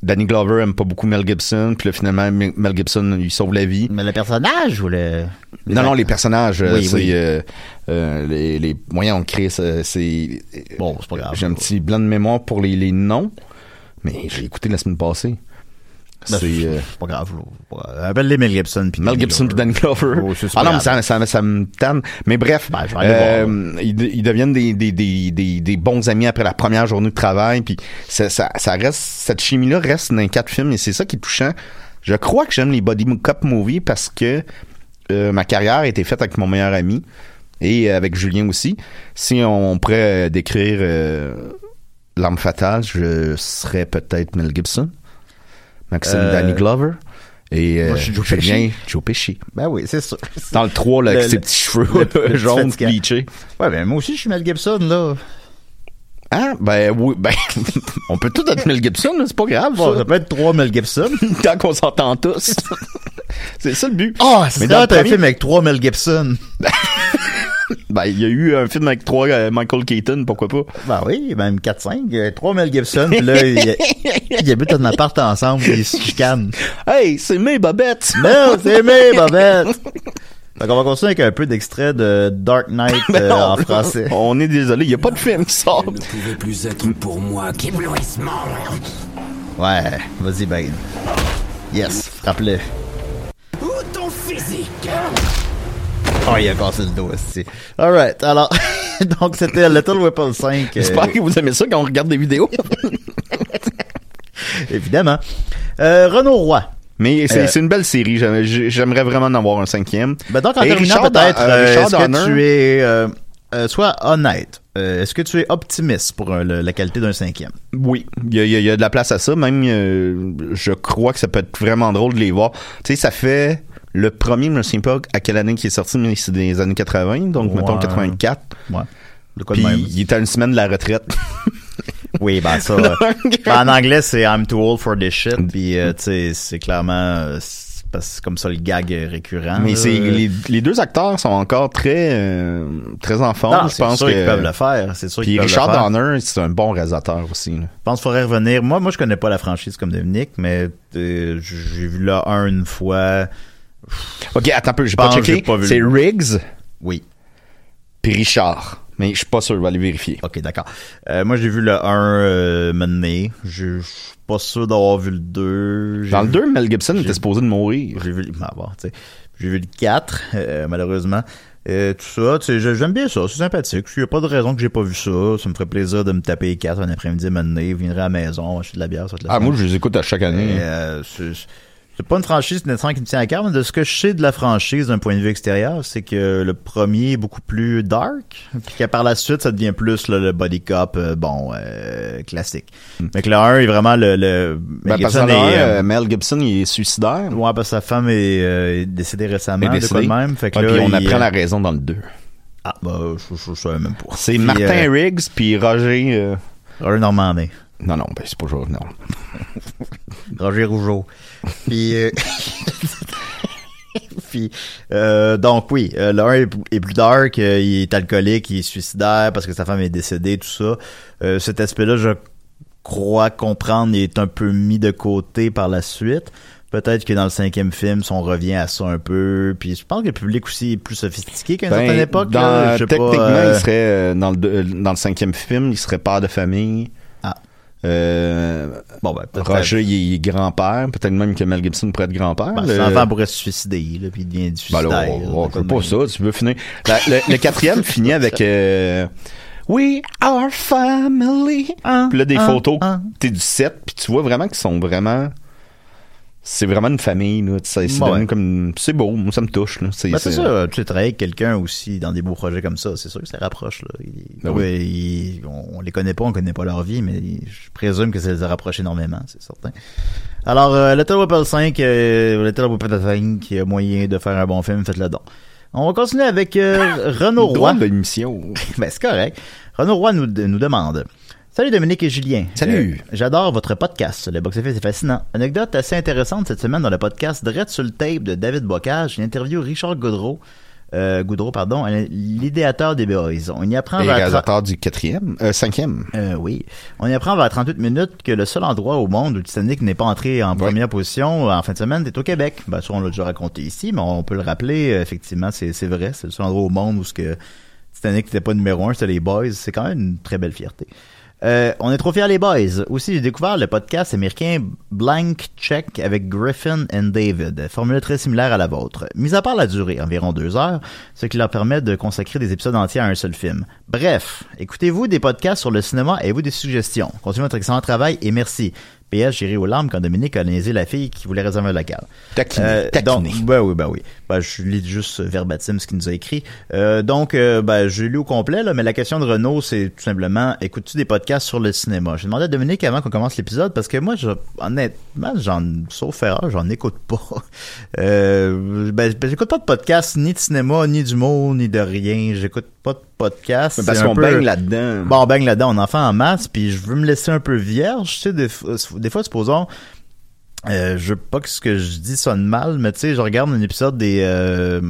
Danny Glover aime pas beaucoup Mel Gibson puis là finalement Mel Gibson il sauve la vie Mais le personnage ou le. non non les personnages Oui, c'est oui. euh, euh, les les moyens on crée c'est Bon, c'est pas grave. j'ai un petit blanc de mémoire pour les, les noms mais j'ai écouté la semaine passée Ben, c'est euh, pas grave. Appelle-les Mel Gibson. puis Mel Gibson puis Danny Glover. Oh, ah non, mais ça, ça, ça me tanne. Mais bref, Ben, euh, ils, de- ils deviennent des, des, des, des, des bons amis après la première journée de travail. Puis ça, ça, ça reste, cette chimie-là reste dans les quatre films et c'est ça qui est touchant. Je crois que j'aime les body cop movies parce que euh, ma carrière a été faite avec mon meilleur ami et avec Julien aussi. Si on pourrait décrire l'arme fatale, je serais peut-être Mel Gibson, Maxime Euh, Danny Glover et euh, moi, je Julien Pesci. Joe Pesci. Ben oui, c'est sûr. Dans le 3, là, Le- avec ses petits cheveux le- le petit jaunes bleachés. Ouais, ben moi aussi, je suis Mel Gibson, là. Ah, ben oui, ben, on peut tout être Mel Gibson, c'est pas grave, Bon, ça. ça peut être trois Mel Gibson. Tant qu'on s'entend tous. c'est ça le but. Ah, Mais c'est le t'as un film avec trois Mel Gibson. Ben, il y a eu un film avec trois euh, Michael Keaton, pourquoi pas? Ben oui, même 4-5. euh, Trois Mel Gibson, pis là, ils ils habitent un appart ensemble, pis ils se chicanent. Hey, c'est mes bobettes! Non, c'est mes bobettes! Donc, on va continuer avec un peu d'extrait de Dark Knight Ben euh, non, en français. On est désolé, il y a pas de film qui sort. ne pouvait plus être pour moi qu'éblouissement. Ouais, vas-y, Ben. Yes, frappe-le. Ou ton physique? Oh, il a cassé le dos aussi. Alright, alors, donc c'était Little Weapon 5. euh, J'espère que vous aimez ça quand on regarde des vidéos. évidemment. Euh, Renaud Roy. Mais c'est Euh, une belle série. J'aimerais- vraiment en avoir un cinquième. Ben donc, en Et terminant, peut-être, euh, Richard est-ce que tu es... Euh, sois honnête. Est-ce que tu es optimiste pour le- la qualité d'un cinquième? Oui, il y a, il y de la place à ça. Même, je crois que ça peut être vraiment drôle de les voir. Tu sais, ça fait Le premier, je me souviens pas à quelle année qui est sorti, mais c'est des années 80, donc mettons Ouais. 84. Ouais. Puis il était à une semaine de la retraite. Oui, ben ça. euh, ben, en anglais, c'est I'm too old for this shit. Puis, euh, tu sais, c'est clairement. euh, c'est parce que c'est comme ça le gag récurrent. Mais c'est les, les deux acteurs sont encore très euh, très en forme. Non, je pense qu'ils peuvent le faire. C'est sûr Puis Richard. Donner, c'est un bon réalisateur aussi. là. Je pense qu'il faudrait revenir. Moi, moi, je connais pas la franchise comme Dominique, mais euh, j'ai vu là un une fois. Ok, attends un peu, j'ai Je pas checké. C'est Riggs? Oui. puis Richard. Mais je suis pas sûr, je vais aller vérifier. Ok, d'accord. Euh, moi, j'ai vu le 1 euh, mener. Je suis pas sûr d'avoir vu le 2. J'ai Dans le vu- 2, Mel Gibson était supposé de mourir. J'ai vu, le- bon, j'ai vu le 4, euh, malheureusement. Euh, tout ça, tu sais, j'aime bien ça, c'est sympathique. Il n'y a pas de raison que j'ai pas vu ça. Ça me ferait plaisir de me taper les 4 un après-midi mener, viendrai à la maison, acheter de la bière. ça la Ah, semaine. moi, je les écoute à chaque année. Euh, c'est pas une franchise nécessairement qui me tient à cœur, mais de ce que je sais de la franchise d'un point de vue extérieur, c'est que le premier est beaucoup plus dark, puis que par la suite, ça devient plus là, le body cop, euh, bon, euh, classique. Mais que le 1 est vraiment le... le. Ben, Mel parce que Gibson est, euh, Mel Gibson, il est suicidaire. Ouais, parce que sa femme est, euh, est décédée récemment, est de quoi de même. Fait que Ouais, là, puis on il- apprend la raison dans le 2. Ah, bah, je, je, je savais même pas. C'est Martin Riggs puis Roger... Roger Normandin. Non, non, ben c'est pas Roger, non. Roger Rougeau. Puis, euh, puis euh, donc oui, euh, 1 est, est plus dark, euh, il est alcoolique, il est suicidaire parce que sa femme est décédée, tout ça. Euh, cet aspect-là, je crois comprendre, il est un peu mis de côté par la suite. Peut-être que dans le cinquième film, si on revient à ça un peu, puis je pense que le public aussi est plus sophistiqué qu'à une Ben, certaine époque. dans- là, je sais pas, techniquement, euh, il serait euh, dans le dans le cinquième film, il serait père de famille. Ah. Euh, bon, ben, peut-être- Roger, il est grand-père. Peut-être même que Mel Gibson pourrait être grand-père. ben, son enfant pourrait se suicider, là, puis il devient Ben suicidaire. là, là, on, on de pas ça. Tu veux finir. La- le, le quatrième finit avec euh, We are family. Puis là, des ah, photos ah. t'es du set, puis tu vois vraiment qu'ils sont vraiment. C'est vraiment une famille, là. C'est Ouais. comme. C'est beau, moi, ça me touche, là. C'est Ben, c'est ça, tu sais, travailler avec quelqu'un aussi dans des beaux projets comme ça, c'est sûr que ça rapproche. Là. Il- Ben ouais, il- on, on les connaît pas, on connaît pas leur vie, mais je présume que ça les a rapprochés énormément, c'est certain. Alors, euh, Little Whipple 5, euh, Little Whipple 5, qui a moyen de faire un bon film, faites-le donc. On va continuer avec euh, Renaud Roy. De l'émission. ben, c'est correct. Renaud Roy nous, nous demande Salut Dominique et Julien. Salut. Euh, J'adore votre podcast. Le box-office est fascinant. Anecdote assez intéressante cette semaine dans le podcast Dread sur le tape de David Bocage. Une interview Richard Goudreau. Euh, Goudreau, pardon, l'idéateur des Boys. On y apprend Et réalisateur du quatrième, euh, cinquième. euh, oui. On y apprend vers 38 minutes que le seul endroit au monde où Titanic n'est pas entré en première position en fin de semaine est au Québec. Ben, ça, on l'a déjà raconté ici, mais on peut le rappeler. euh, Effectivement, c'est c'est vrai. C'est le seul endroit au monde où ce que Titanic n'était pas numéro un, c'était les Boys. C'est quand même une très belle fierté. Euh, on est trop fiers les boys. Aussi, j'ai découvert le podcast américain Blank Check avec Griffin and David, formule très similaire à la vôtre. Mis à part la durée, environ deux heures, ce qui leur permet de consacrer des épisodes entiers à un seul film. Bref, écoutez-vous des podcasts sur le cinéma, avez-vous des suggestions? Continuez votre excellent travail et merci. PS, j'irai aux larmes quand Dominique a niaisé la fille qui voulait réserver un local. Donc, taquiné. ben oui, ben oui. Ben, je lis juste verbatim ce qu'il nous a écrit. Euh, donc, euh, ben, j'ai lu au complet, là, mais la question de Renaud, c'est tout simplement, écoutes-tu des podcasts sur le cinéma? J'ai demandé à Dominique avant qu'on commence l'épisode, parce que moi, je, honnêtement, j'en, sauf erreur, j'en écoute pas. Euh, ben, ben, j'écoute pas de podcast, ni de cinéma, ni d'humour, ni de rien. J'écoute pas de podcast. Mais parce qu'on peu- baigne là-dedans. Bon, on baigne là-dedans, on en fait en masse, puis je veux me laisser un peu vierge, tu sais, des, fois- des fois, supposons, euh, je veux pas que ce que je dis sonne mal, mais tu sais, je regarde un épisode des, euh,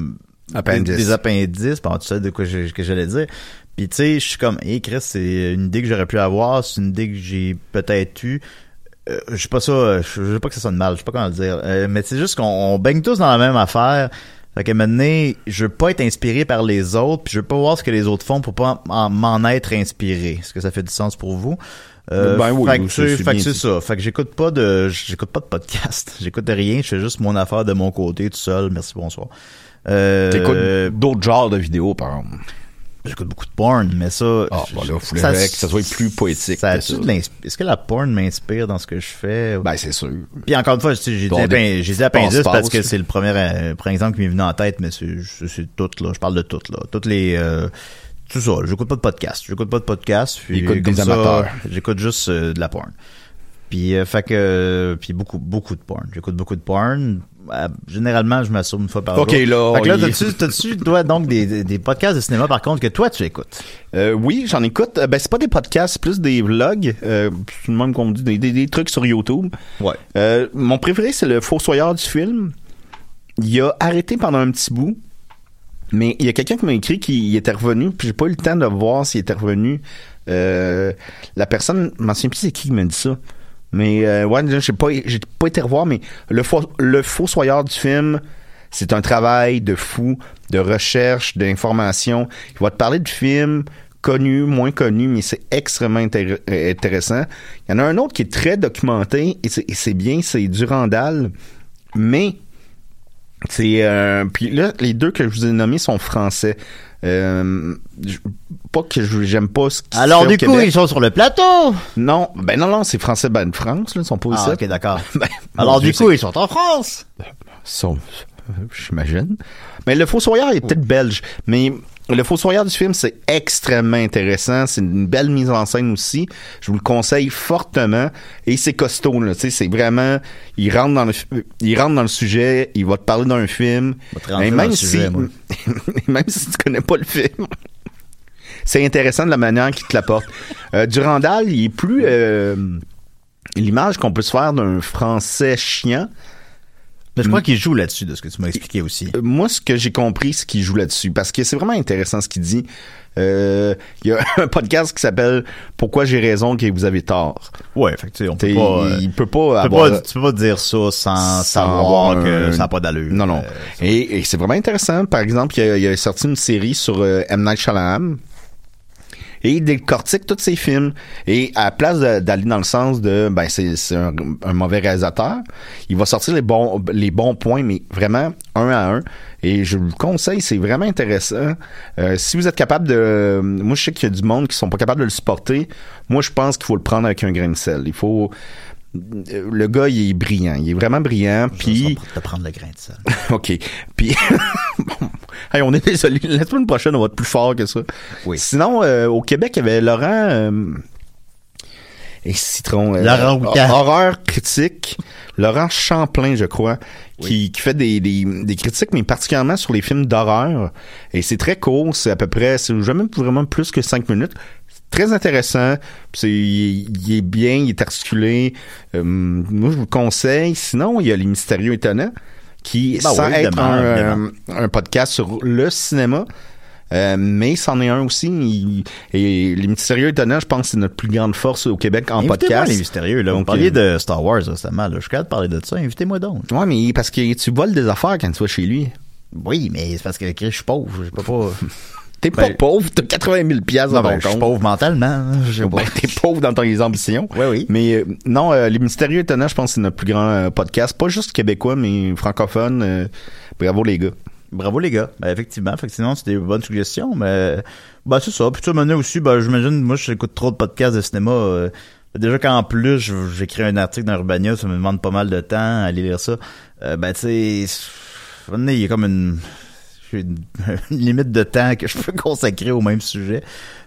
Appendices. des, des appendices, bon, tu sais de quoi je- que j'allais dire. Puis tu sais, je suis comme, hé Chris, c'est une idée que j'aurais pu avoir, c'est une idée que j'ai peut-être eue. Euh, je sais pas ça, je veux pas que ça sonne mal, je sais pas comment le dire. Euh, mais c'est juste qu'on on baigne tous dans la même affaire. Fait que maintenant, je veux pas être inspiré par les autres, puis je veux pas voir ce que les autres font pour pas en- m'en être inspiré. Est-ce que ça fait du sens pour vous? Euh, Ben oui, fait que oui, c'est- ça. Fait que j'écoute pas de, j'écoute pas de podcast. J'écoute rien. Je fais juste mon affaire de mon côté tout seul. Merci, bonsoir. Euh, T'écoutes d'autres genres de vidéos, par exemple. J'écoute beaucoup de porn, mais ça. Ah, bah là, ça- que ça soit plus poétique ça ça. Est-ce que la porn m'inspire dans ce que je fais? Ben, c'est sûr. Puis encore une fois, j'ai dit, des- dit appendice parce que c'est le premier, euh, premier exemple qui m'est venu en tête, mais c'est tout, là. Je parle de tout, là. Toutes les... Euh, tout ça. J'écoute pas de podcast. J'écoute pas de podcast. puis Écoute comme des ça, amateurs. J'écoute juste euh, de la porn. Puis, euh, fait que, puis beaucoup, beaucoup de porn. J'écoute beaucoup de porn. Euh, généralement, je m'assume une fois par Ok, jour. là, Fait que là, t'as-tu, t'as-tu, toi, donc, des, des, des podcasts de cinéma, par contre, que toi, tu écoutes? Euh, oui, j'en écoute. Euh, Ben, c'est pas des podcasts, c'est plus des vlogs. Euh, même qu'on dit, des, des, des trucs sur YouTube. Ouais. Euh, mon préféré, c'est le Fossoyeur du film. Il a arrêté pendant un petit bout. Mais il y a quelqu'un qui m'a écrit qu'il était revenu, puis j'ai pas eu le temps de voir s'il était revenu. Euh, la personne, je m'en souviens plus c'est qui qui m'a dit ça. Mais euh, ouais, j'ai pas, j'ai pas été revoir, mais le, faux- le Fossoyeur du film, c'est un travail de fou, de recherche, d'information. Il va te parler de films connus, moins connus, mais c'est extrêmement euh, intéressant. Il y en a un autre qui est très documenté, et c'est, et c'est bien, c'est Durandal, mais c'est euh, puis là les deux que je vous ai nommés sont français. Euh, pas que j'aime pas ce qui se Alors, au du coup, Québec. ils sont sur le plateau! Non, ben non, non, c'est français, ben France, là, ils sont pas Ah, ici. ok, d'accord. Ben, Alors, du coup, ils sont en France! c'est- sont, j'imagine. Mais le Fossoyeur est peut-être belge, mais le Fossoyeur du film, c'est extrêmement intéressant. C'est une belle mise en scène aussi. Je vous le conseille fortement. Et c'est costaud, là. Tu sais, c'est vraiment, il rentre dans le, il rentre dans le sujet, il va te parler d'un film. Et même si, moi. même si tu connais pas le film. C'est intéressant de la manière qu'il te l'apporte. Euh, Durandal, il est plus euh, l'image qu'on peut se faire d'un français chiant. Mais je crois qu'il joue là-dessus, de ce que tu m'as expliqué aussi. Euh, Moi, ce que j'ai compris, c'est qu'il joue là-dessus. Parce que c'est vraiment intéressant ce qu'il dit. Euh, Il y a un podcast qui s'appelle Pourquoi j'ai raison et vous avez tort. Ouais, fait que, on peut pas, euh, il peut pas Tu peux pas, tu peux pas dire ça sans, savoir avoir que ça n'a pas d'allure. Non, non. Euh, Et, et c'est vraiment intéressant. Par exemple, il a, il a sorti une série sur M. Night Shyamalan. Et il décortique tous ses films. Et à la place d'aller dans le sens de, ben, c'est un, un mauvais réalisateur, il va sortir les bons, les bons points, mais vraiment un à un. Et je vous le conseille, c'est vraiment intéressant. Euh, si vous êtes capable de... Moi, je sais qu'il y a du monde qui sont pas capables de le supporter. Moi, je pense qu'il faut le prendre avec un grain de sel. Il faut... Le gars, il est brillant. Il est vraiment brillant. Puis... prendre le grain de sel. OK. Puis, bon, hey, on est désolé. La semaine prochaine, on va être plus fort que ça. Oui. Sinon, euh, au Québec, il y avait Laurent euh, et Citron. euh, Laurent. Horreur critique. Laurent Champlain, je crois, qui, qui fait des, des, des critiques, mais particulièrement sur les films d'horreur. Et c'est très court. C'est à peu près, c'est jamais vraiment plus que cinq minutes. C'est Très intéressant. C'est, il, il est bien, il est articulé. Euh, moi, je vous le conseille. Sinon, il y a Les Mystérieux Étonnants qui, Ben sans oui, être un, euh, un podcast sur le cinéma, euh, mais c'en est un aussi. Il- et Les Mystérieux Étonnants, je pense que c'est notre plus grande force au Québec en podcast. les mystérieux, là. Vous Donc, parliez euh, de Star Wars récemment, là. Je suis capable de parler de ça. Invitez-moi donc. Ouais, mais parce que tu voles des affaires quand tu vas chez lui. Oui, mais c'est parce que je suis pauvre. Je peux pas. T'es pas Ben- pauvre, t'as 80 000 piastres dans ben, ton je suis pauvre mentalement. hein. Ben, t'es pauvre dans tes ambitions. Oui, oui. Mais euh, non, euh, Les Mystérieux Étonnants, je pense que c'est notre plus grand euh, podcast. Pas juste québécois, mais francophone. Bravo les gars. Bravo les gars. Effectivement, effectivement, c'est des bonnes suggestions, mais ben, c'est ça. Puis tu m'en aussi, ben, j'imagine, moi j'écoute trop de podcasts de cinéma. déjà qu'en plus j'écris un article dans Urbania, ça me demande pas mal de temps à aller lire ça. Ben tu sais, il y a comme une, j'ai une, une limite de temps que je peux consacrer au même sujet.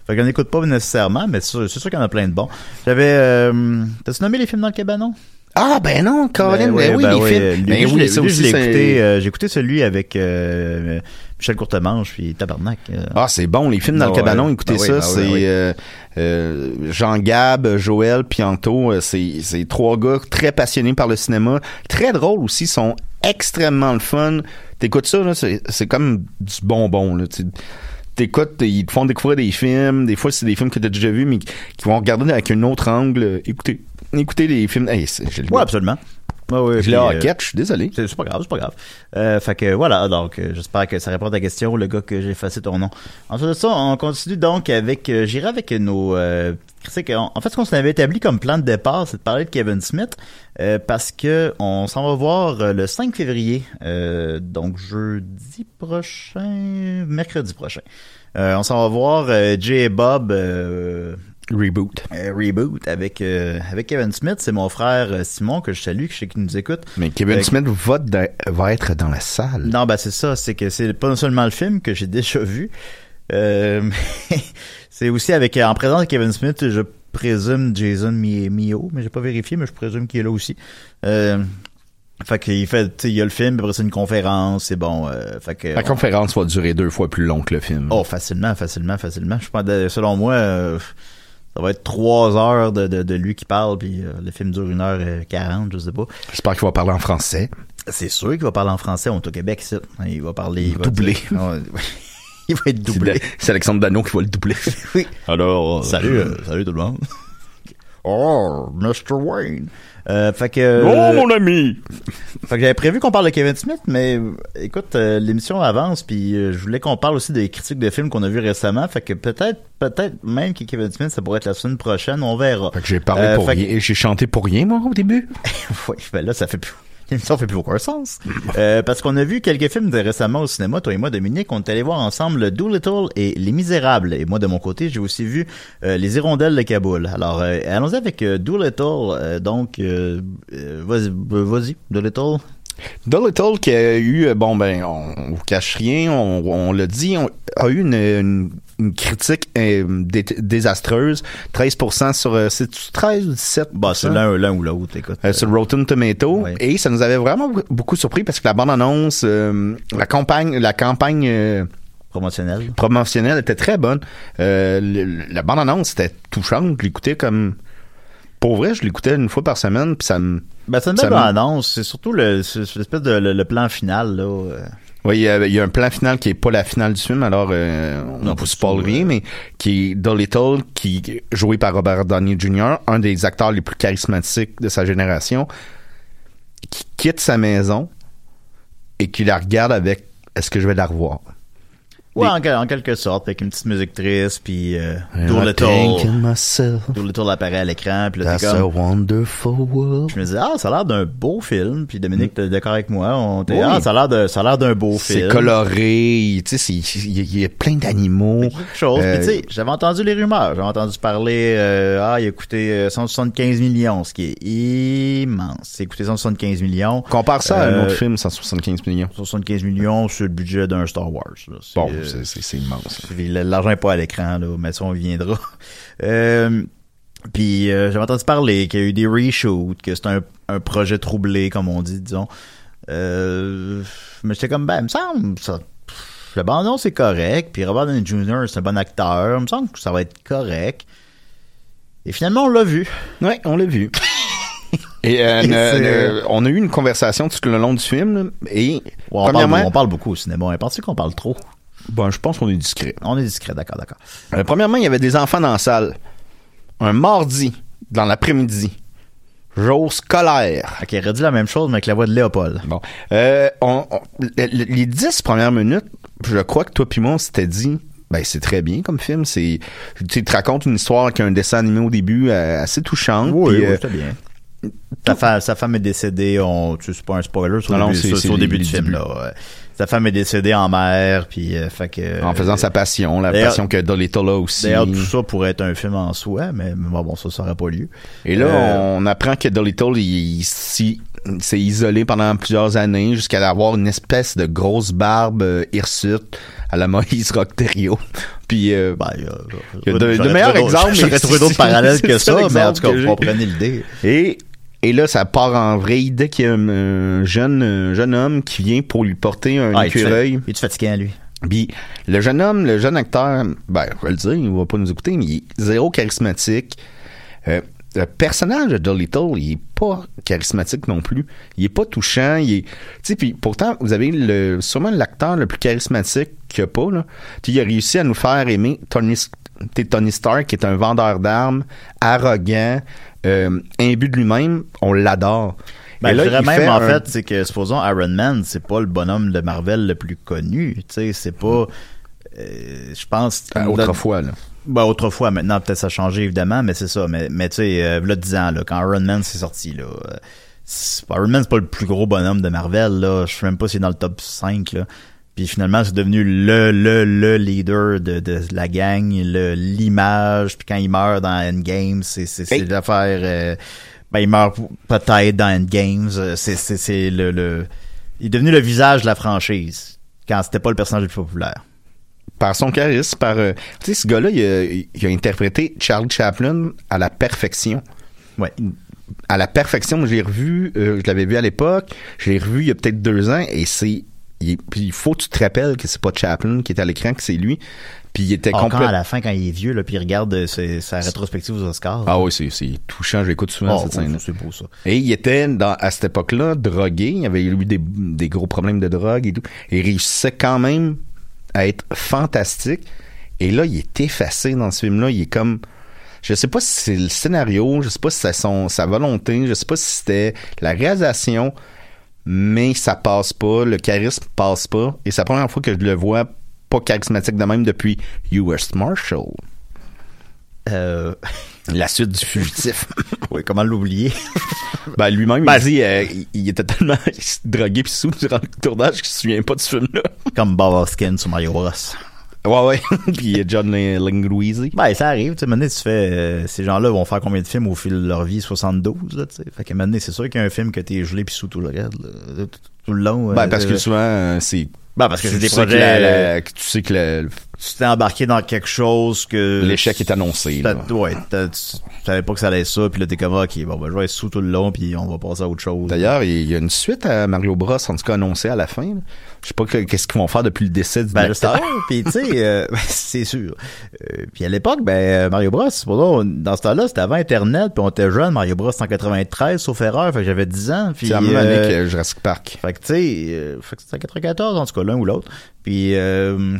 Fait qu'on n'écoute pas nécessairement, mais c'est sûr, qu'il y en a plein de bons. J'avais, euh, t'as-tu nommé les films dans le cabanon? Ah ben non, Colin, ben, ouais, oui, ben les ouais, films. Ben oui, ça aussi, écouté, euh, j'ai écouté celui avec euh, Michel Courtemanche puis Tabarnak. euh. Ah, c'est bon, les films dans Ah le ouais. cabanon, écoutez oui, ça, oui, c'est euh, Jean-Gab, Joël, Pianto, c'est c'est trois gars très passionnés par le cinéma, très drôles aussi, sont extrêmement le fun. T'écoutes ça, là, c'est c'est comme du bonbon, là, T'écoutes, ils te font découvrir des films, des fois c'est des films que t'as déjà vus, mais qui, vont regarder avec un autre angle. Écoutez, écoutez les films. Hey, Ouais, absolument. Ouais, Je l'ai en euh, je suis désolé. C'est pas grave, c'est pas grave. Euh, fait que voilà, donc euh, j'espère que ça répond à ta question, le gars que j'ai effacé ton nom. Ensuite de ça, on continue donc avec, euh, j'irai avec nos critiques. En, en fait, ce qu'on s'avait établi comme plan de départ, c'est de parler de Kevin Smith, parce que on s'en va voir le 5 février, donc jeudi prochain, mercredi prochain. On s'en va voir Jay et Bob Reboot. euh, reboot avec euh, avec Kevin Smith, c'est mon frère euh, Simon que je salue, que je sais qu'il nous écoute. Mais Kevin Euh, Smith va, être dans la salle. non, ben c'est ça, c'est que c'est pas seulement le film que j'ai déjà vu, mais c'est aussi avec en présence de Kevin Smith, je présume Jason Mi- Mio, mais j'ai pas vérifié, mais je présume qu'il est là aussi. Fait qu'il fait, il y a le film, puis après c'est une conférence, c'est bon. Euh, fait que La conférence va durer deux fois plus long que le film. Oh, facilement, facilement, facilement. Je pense, selon moi, euh, ça va être trois heures de, de, de lui qui parle, puis euh, le film dure une heure euh, quarante, je sais pas. J'espère qu'il va parler en français. C'est sûr qu'il va parler en français. On est au Québec, ici. Il va parler. Il va Doublé. dire- Ouais, il va être doublé. C'est Alexandre Dano qui va le doubler. Oui. Alors, Salut, euh, salut tout le monde. Oh, Mr. Wayne. Euh, fait que. Oh, mon ami! Fait que j'avais prévu qu'on parle de Kevin Smith, mais euh, écoute, euh, l'émission avance, puis euh, je voulais qu'on parle aussi des critiques de films qu'on a vus récemment. Fait que peut-être, peut-être même que Kevin Smith, ça pourrait être la semaine prochaine, on verra. Fait que j'ai parlé Euh, pour fait rien. J'ai chanté pour rien, moi, au début. oui, ben là, ça fait plus. L'émission fait plus aucun sens. Euh, parce qu'on a vu quelques films de récemment au cinéma, toi et moi, Dominique. On est allé voir ensemble Doolittle et Les Misérables. Et moi, de mon côté, j'ai aussi vu euh, Les Hirondelles de Kaboul. Alors, euh, allons-y avec euh, Doolittle. Euh, donc, vas-y, vas-y, Doolittle. Dolittle qui a eu, euh, bon ben, on, vous cache rien, on, on l'a dit, on, a eu une, une, une critique euh, dé- désastreuse, 13% sur, euh, c'est 13 ou 17%? Bah, c'est l'un, l'un ou l'autre, écoute. Euh, sur Rotten Tomato et ça nous avait vraiment beaucoup surpris parce que la bande annonce la campagne la campagne promotionnelle. promotionnelle était très bonne. Le- la bande annonce était touchante je l'écoutais comme pour vrai je l'écoutais une fois par semaine puis ça me Ben, c'est une belle annonce. C'est surtout l'espèce de le, le plan final, là. euh. Oui, il y, a, il y a un plan final qui est pas la finale du film, alors euh, on ne pas spoil rien, mais qui est Dolittle, qui joué par Robert Downey Jr., un des acteurs les plus charismatiques de sa génération, qui quitte sa maison et qui la regarde avec Est-ce que je vais la revoir? Ouais, en, en quelque sorte, avec une petite musique triste, puis euh, I'm Doolittle. thinking myself. Doolittle apparaît à l'écran, puis là, That's t'es a comme... wonderful world. Je me disais, ah, ça a l'air d'un beau film. Puis Dominique, t'es d'accord avec moi. On Oui. ah, ça a l'air de, ça a l'air d'un beau C'est film. coloré, tu sais, c'est- il y, a- il y a plein d'animaux. Chose. Euh, tu sais, j'avais entendu les rumeurs. J'avais entendu parler, euh, ah, il a coûté euh, 175 millions, ce qui est immense. Il a coûté 175 millions. Compare ça à un Euh, autre film, 175 millions. 75 millions sur le budget d'un Star Wars. là. C'est, Bon, euh, c'est- c'est immense. Puis L'argent est pas à l'écran, là, mais ça, on y viendra. Euh, puis euh, j'avais entendu parler qu'il y a eu des reshoots, que c'est un, un projet troublé, comme on dit, disons. Euh, mais j'étais comme, ben, il me semble, ça, le bandon, c'est correct. Puis Robert Downey Jr., c'est un bon acteur. Il me semble que ça va être correct. Et finalement, on l'a vu. Oui, on l'a vu. Et euh, Et on a eu une conversation tout le long du film. là, Et Ouais, on, premièrement, parle, on parle beaucoup au cinéma. On pense qu'on parle trop. Bon, je pense qu'on est discret. On est discret, d'accord, d'accord. Euh, premièrement, il y avait des enfants dans la salle. Un mardi, dans l'après-midi. Jour scolaire. Ok, redis la même chose, mais avec la voix de Léopold. Bon. Euh, on- on- le- le- les dix premières minutes, je crois que toi puis moi, on s'était dit, ben c'est très bien comme film. C'est, tu te raconte une histoire avec un dessin animé au début euh, assez touchante. Oui, oui, euh, c'était bien. Sa, fa- sa femme est décédée, on, tu sais, c'est pas un spoiler, au Non, non, début, c'est- c'est- c'est c'est au les- début les du film, débuts. là. ouais. Sa femme est décédée en mer, puis euh, fait que... en faisant sa passion, la passion que Dolittle a aussi. D'ailleurs, tout ça pourrait être un film en soi, mais, bon, ça, ça n'aurait pas lieu. Et là, Euh, on apprend que Dolittle, il, s'est isolé pendant plusieurs années jusqu'à avoir une espèce de grosse barbe euh, hirsute à la Moïse Rockterio. Puis, euh, ben, il y a, il y a de, de meilleurs exemples. J'aurais trouvé d'autres parallèles que ça, mais en tout cas, vous comprenez l'idée. Et, et là, ça part en vrille dès qu'il y a un, un jeune, un jeune homme qui vient pour lui porter un Ah, écureuil. Il est fatiguant, lui? Puis le jeune homme, le jeune acteur, ben, je vais le dire, il va pas nous écouter, mais il est zéro charismatique. Euh, le personnage de Dolittle, il est pas charismatique non plus. Il est pas touchant. Il est, tu sais, puis pourtant, vous avez le, sûrement l'acteur le plus charismatique qu'il y a pas, là. Il a réussi à nous faire aimer Tony, Tony Stark, qui est un vendeur d'armes, arrogant, euh, imbu de lui-même. On l'adore. Ben, là, je dirais même, en un- fait, c'est que, supposons, Iron Man, c'est pas le bonhomme de Marvel le plus connu. Tu sais, c'est pas... euh, je pense... Ben, autrefois, là. Ben, autrefois, maintenant, peut-être ça a changé, évidemment, mais c'est ça. Mais, mais tu sais, euh, là, 10 ans, là, quand Iron Man s'est sorti, là... euh, c'est Iron Man, c'est pas le plus gros bonhomme de Marvel, là. Je sais même pas s'il est dans le top 5, là. Puis finalement, c'est devenu le, le, le leader de, de la gang, le, l'image. Puis quand il meurt dans Endgame, c'est, c'est, Hey. l'affaire... euh, ben, il meurt peut-être dans Endgames. euh, C'est, c'est, c'est le, le... Il est devenu le visage de la franchise. Quand c'était pas le personnage le plus populaire. par son charisme, par... euh, tu sais, ce gars-là, il a, il a interprété Charlie Chaplin à la perfection. Ouais. À la perfection. Je l'ai revu, euh, je l'avais vu à l'époque, je l'ai revu il y a peut-être deux ans, et c'est... il- Puis il faut que tu te rappelles que c'est pas Chaplin qui est à l'écran, que c'est lui. Puis il était Ah, complètement... à la fin, quand il est vieux, là, puis il regarde euh, ses- sa rétrospective aux Oscars. Ah oui, c'est, touchant, j'écoute souvent Oh, cette scène. c'est beau ça. Et il était dans, à cette époque-là drogué, il avait eu des, des gros problèmes de drogue et tout. Il réussissait quand même à être fantastique. Et là, il est effacé dans ce film-là. Il est comme, je sais pas si c'est le scénario, je sais pas si c'est son, sa volonté, je sais pas si c'était la réalisation, mais ça passe pas, le charisme passe pas. Et c'est la première fois que je le vois pas charismatique de même depuis U.S. Marshall. Euh, La suite du fugitif. oui, comment l'oublier? Ben, lui-même, Ben, il dit, euh, il, était tellement drogué puis sous durant le tournage qu'il se souvient pas de ce film-là. Comme Bob Hoskin sur Mario Bros. Ouais, ouais. puis euh, John Linguizzi. Ben, ça arrive, tu sais, maintenant, tu fais, euh, ces gens-là vont faire combien de films au fil de leur vie? 72, là, tu sais. Fait que maintenant, c'est sûr qu'il y a un film que t'es gelé puis sous tout le reste, là, tout, le long. Ben, euh, parce que euh, souvent, euh, c'est... Ben, parce que c'est des que projets, la- la- que tu sais que le- tu t'es embarqué dans quelque chose que... l'échec est annoncé. Là. Ouais, tu savais pas que ça allait être ça, puis là, t'es comme, ok, bon, ben, je vais être sous tout le long, puis on va passer à autre chose. D'ailleurs, il y a une suite à Mario Bros, en tout cas annoncée à la fin. là. Je sais pas que- qu'est-ce qu'ils vont faire depuis le décès du Ben. Puis, tu sais, euh, c'est sûr. Euh, puis à l'époque, ben, Mario Bros, pour nous, dans ce temps-là, c'était avant Internet, puis on était jeune. Mario Bros, en 93, sauf erreur. Fait que j'avais 10 ans. Puis, C'est la même euh, année que Jurassic Park. Fait que, tu sais, euh, fait que c'était en 94, en tout cas, l'un ou l'autre. Puis, euh,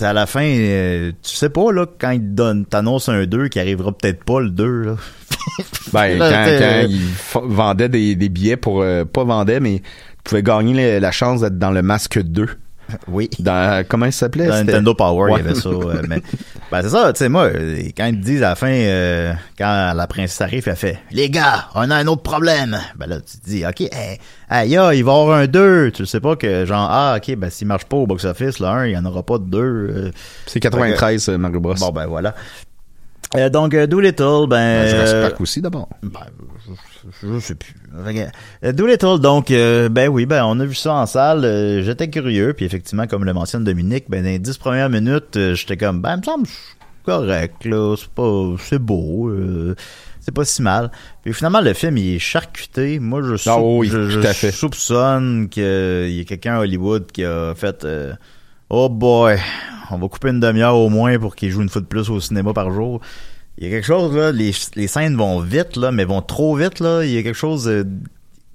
à la fin, euh, tu sais pas, là, quand ils te donnent, t'annonces un 2 qui arrivera peut-être pas le 2, là. Ben, Là, quand, quand euh, ils vendaient des, des billets pour... euh, pas vendaient, mais tu pouvais gagner le- la chance d'être dans le Masque 2. Oui. Dans, comment il s'appelait? Dans Nintendo Power, Ouais. il y avait ça. euh, mais, ben, c'est ça, tu sais, moi, euh, quand ils te disent à la fin, euh, quand la princesse arrive, elle fait « Les gars, on a un autre problème. » Ben là, tu te dis « Ok, hey, aïe, il va y avoir un 2. » Tu sais pas que, genre, ah, ok, ben s'il marche pas au box-office, le 1, il y en aura pas de 2. C'est 93, euh, Mario Bros. Bon, ben voilà. Euh, donc, euh, Doolittle, ben... Ben, Jurassic euh, Park aussi, d'abord. ben, je, je sais plus. Euh, Doolittle, donc, euh, ben oui, ben on a vu ça en salle. j'étais curieux, puis effectivement, comme le mentionne Dominique, ben dans les dix premières minutes, j'étais comme, ben, il me semble correct, là, c'est pas, c'est beau, euh, c'est pas si mal. Puis finalement, le film, il est charcuté. Moi, je, sou- Ah oui, je, je soupçonne qu'il y a quelqu'un à Hollywood qui a fait, euh, oh boy, on va couper une demi-heure au moins pour qu'il joue une fois de plus au cinéma par jour. Il y a quelque chose, là, les, les scènes vont vite, là, mais vont trop vite, là. Il y a quelque chose, euh,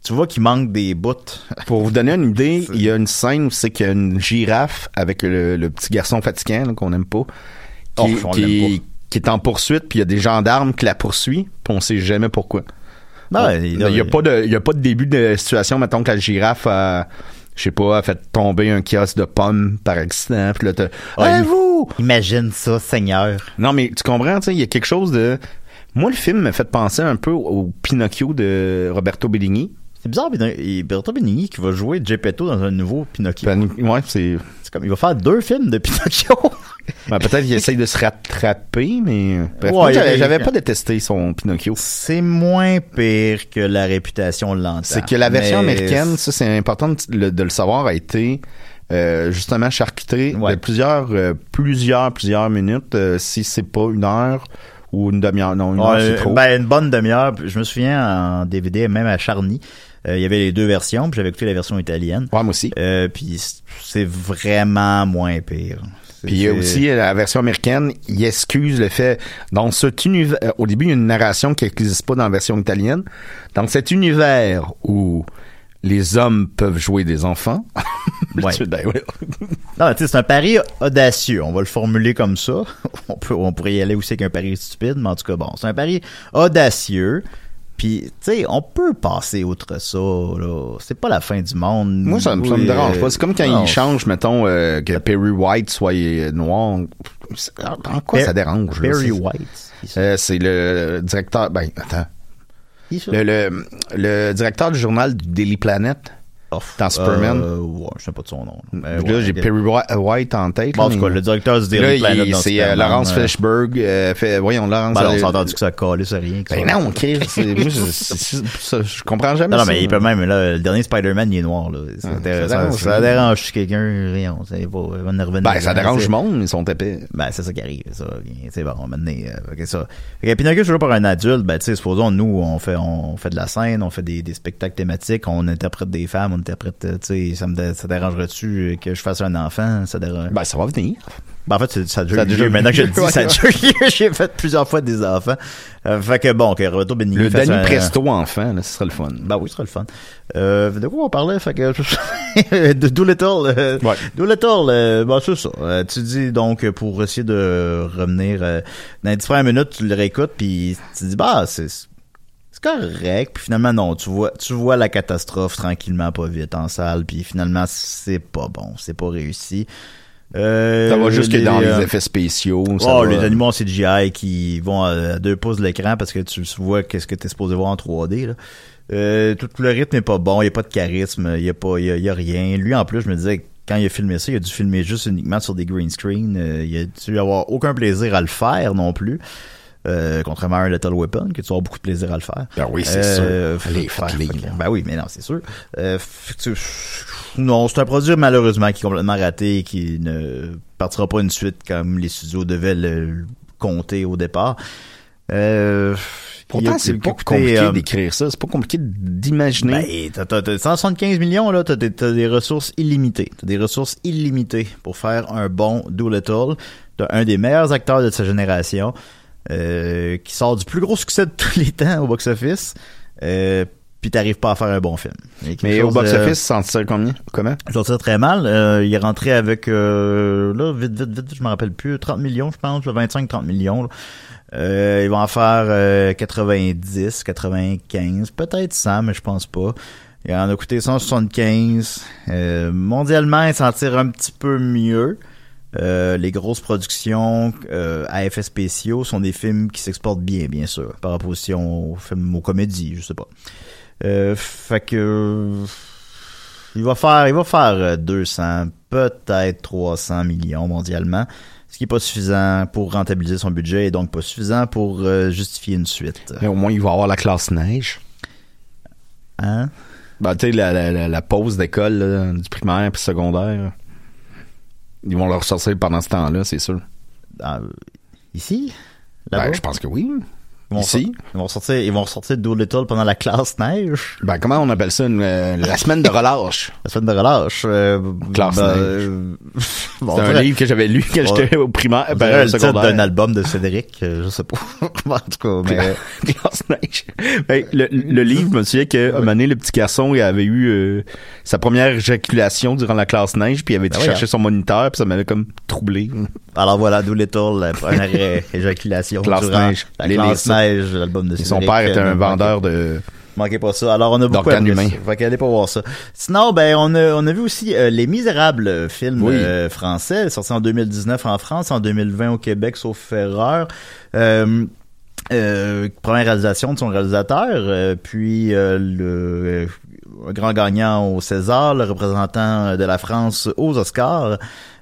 tu vois qu'il manque des bouts. Pour vous donner une idée, il y a une scène où c'est qu'il y a une girafe avec le, le petit garçon fatigant là, qu'on n'aime pas, qui, Oh, on qui- qui est en poursuite, puis il y a des gendarmes qui la poursuivent, puis on sait jamais pourquoi. Ben, Bon, il- n'y a, pas a pas de début de situation, mettons que la girafe a, je sais pas, a fait tomber un kiosque de pommes par accident, puis là, t'as, Ah, Hey, vous! Imagine ça, Seigneur. Non, mais tu comprends, tu sais, il y a quelque chose de... Moi, le film m'a fait penser un peu au Pinocchio de Roberto Benigni. C'est bizarre, a Berto Benigni qui va jouer Geppetto dans un nouveau Pinocchio. Ben, ouais, c'est... C'est comme, il va faire deux films de Pinocchio. Ben, peut-être qu'il essaye de se rattraper, mais... Ouais, j'avais, pas détesté son Pinocchio. C'est moins pire que la réputation l'entend. C'est que la version Mais américaine, ça c'est important de le, de le savoir, a été euh, justement charcuté Ouais. de plusieurs, euh, plusieurs, plusieurs minutes, euh, si c'est pas une heure ou une demi-heure. Non, une heure c'est trop. ben, une bonne demi-heure. Je me souviens en DVD, même à Charny, il y avait les deux versions, puis j'avais écouté la version italienne. Ouais, moi aussi. Euh, puis c'est vraiment moins pire. Puis il y a aussi euh, la version américaine, il excuse le fait dans cet univers. euh, Au début, il y a une narration qui n'existe pas dans la version italienne. Dans cet univers où les hommes peuvent jouer des enfants. Ouais. Non, tu sais, c'est un pari audacieux. On va le formuler comme ça. On peut, on pourrait y aller aussi avec un pari stupide, mais en tout cas, bon, c'est un pari audacieux. Puis, tu sais, on peut passer outre ça, là. C'est pas la fin du monde. Moi, ça, me- ça me Oui, dérange pas. C'est comme quand non, ils changent, mettons, euh, que Perry White soit euh, noir. En quoi Per- ça dérange? Perry White. Euh, c'est le directeur. Ben, attends. Le, le, le directeur du journal du Daily Planet. Dans Superman? Euh, ouais, je sais pas de son nom. là, ouais, j'ai ok. Perry Whi- White en tête. Bon, en là, tout cas, mais- le directeur du Daily il- Planet c'est euh, Laurence euh, Fishburne. euh, fait, voyons, Laurence. Ben non, on euh, s'est entendu que ça collait, c'est rien. Ben non, moi, je, comprends jamais Non, mais il peut même, là, le dernier Spider-Man, il est noir, là. Ça, Ah, dérange, ça dérange. ça dérange quelqu'un, rien, c'est pas, on Ben, ça dérange le monde, ils sont épais. Ben, c'est ça qui arrive, ça. C'est bon, maintenant, euh, ok, ça. Fait que toujours par un adulte, ben, tu sais, supposons, nous, on fait, on fait de la scène, on fait des, des spectacles thématiques, on interprète des femmes, on interprète, tu sais, ça me, ça dérangerait-tu que je fasse un enfant, ça dérange. Ben, ça va venir. Ben, en fait, ça a déjà Ça a eu déjà lieu. eu Maintenant que je le dis, ouais, ça a ouais. déjà lieu. J'ai fait plusieurs fois des enfants. Euh, fait que bon, que Retour Benigni Le Danny un- Presto enfant, là, ce serait le fun. Ben oui, ce serait le fun. Euh, de quoi on parlait? Fait que, de Doolittle. Euh, Doolittle, euh, ben c'est ça. Euh, tu dis donc, pour essayer de revenir dans les 10 premières minutes, tu le réécoutes, puis tu dis, bah, c'est correct. Puis finalement, non, tu vois, tu vois la catastrophe tranquillement, pas vite en salle, puis finalement, c'est pas bon, c'est pas réussi. Euh, Ça va juste que dans euh, les effets spéciaux. ça Oh, va- les animaux en CGI qui vont à deux pouces de l'écran parce que tu vois qu'est-ce que t'es supposé voir en 3D. Là. Euh, tout le rythme est pas bon, il y a pas de charisme, il y a pas, y a, il y a rien. Lui en plus, je me disais quand il a filmé ça, il a dû filmer juste uniquement sur des green screen. Euh, il a dû avoir aucun plaisir à le faire non plus. Euh, contrairement à un Lethal Weapon, que tu vas avoir beaucoup de plaisir à le faire. Ben oui, c'est Euh, sûr. Que- là. Ben oui, mais non, c'est sûr. Euh, tu- non, c'est un produit malheureusement qui est complètement raté et qui ne partira pas une suite comme les studios devaient le, compter au départ. Euh, Pourtant, c'est pas compliqué euh, d'écrire ça. C'est pas compliqué d'imaginer. ben, t'as, t'as, t'as 175 millions, là, t'as, des- des ressources illimitées. T'as des ressources illimitées pour faire un bon Doolittle. T'as un des meilleurs acteurs de sa génération, euh, qui sort du plus gros succès de tous les temps au box-office, euh, puis t'arrives pas à faire un bon film. Mais au box-office, ça en tire combien? Comment? trouve ça très mal. Euh, il est rentré avec, euh, là, vite, vite, vite, je me rappelle plus, 30 millions, je pense, 25-30 millions. là. Euh, ils vont en faire euh, 90, 95, peut-être 100, mais je pense pas. Il en a coûté 175. Euh, mondialement, il s'en tire un petit peu mieux. Euh, les grosses productions euh, à effets spéciaux sont des films qui s'exportent bien, bien sûr, par opposition aux films aux comédies, je sais pas. Euh, fait que il va faire, il va faire euh, 200, peut-être 300 millions mondialement, ce qui est pas suffisant pour rentabiliser son budget et donc pas suffisant pour justifier une suite. Mais au moins, il va avoir la classe neige. Hein? Ben, tu sais, la, la, la, la pause d'école, du primaire puis secondaire. Ils vont le ressortir pendant ce temps-là, c'est sûr. Ah, ici? Ben, je pense que oui. Ils vont Ici? Ils vont sortir, ils vont sortir Doolittle pendant la classe neige. Ben, comment on appelle ça? une, euh, la semaine de relâche? La semaine de relâche. euh, Classe ben, neige. euh, bon, C'est un livre que j'avais lu quand j'étais au primaire, on ben, le titre d'un album de Cédric, je sais pas. en tout cas, mais... Classe neige. Ben, le, le livre, je me souviens qu'à un moment donné, le petit garçon, il avait eu euh, sa première éjaculation durant la classe neige, puis il avait été Ben chercher hein. son moniteur, puis ça m'avait comme troublé. Alors voilà, Doolittle, la première éjaculation Classe durant neige. la Les classe neige, l'album de Et son père était un vendeur de... Manquez pas ça. Alors on a beaucoup apprécié. humains. Fait qu'allez pas voir ça. Sinon, ben on a on a vu aussi euh, Les Misérables, euh, film Oui. euh, français, sorti en 2019 en France, en 2020 au Québec, sauf erreur. Euh, euh, première réalisation de son réalisateur, euh, puis euh, le euh, grand gagnant au César, le représentant de la France aux Oscars.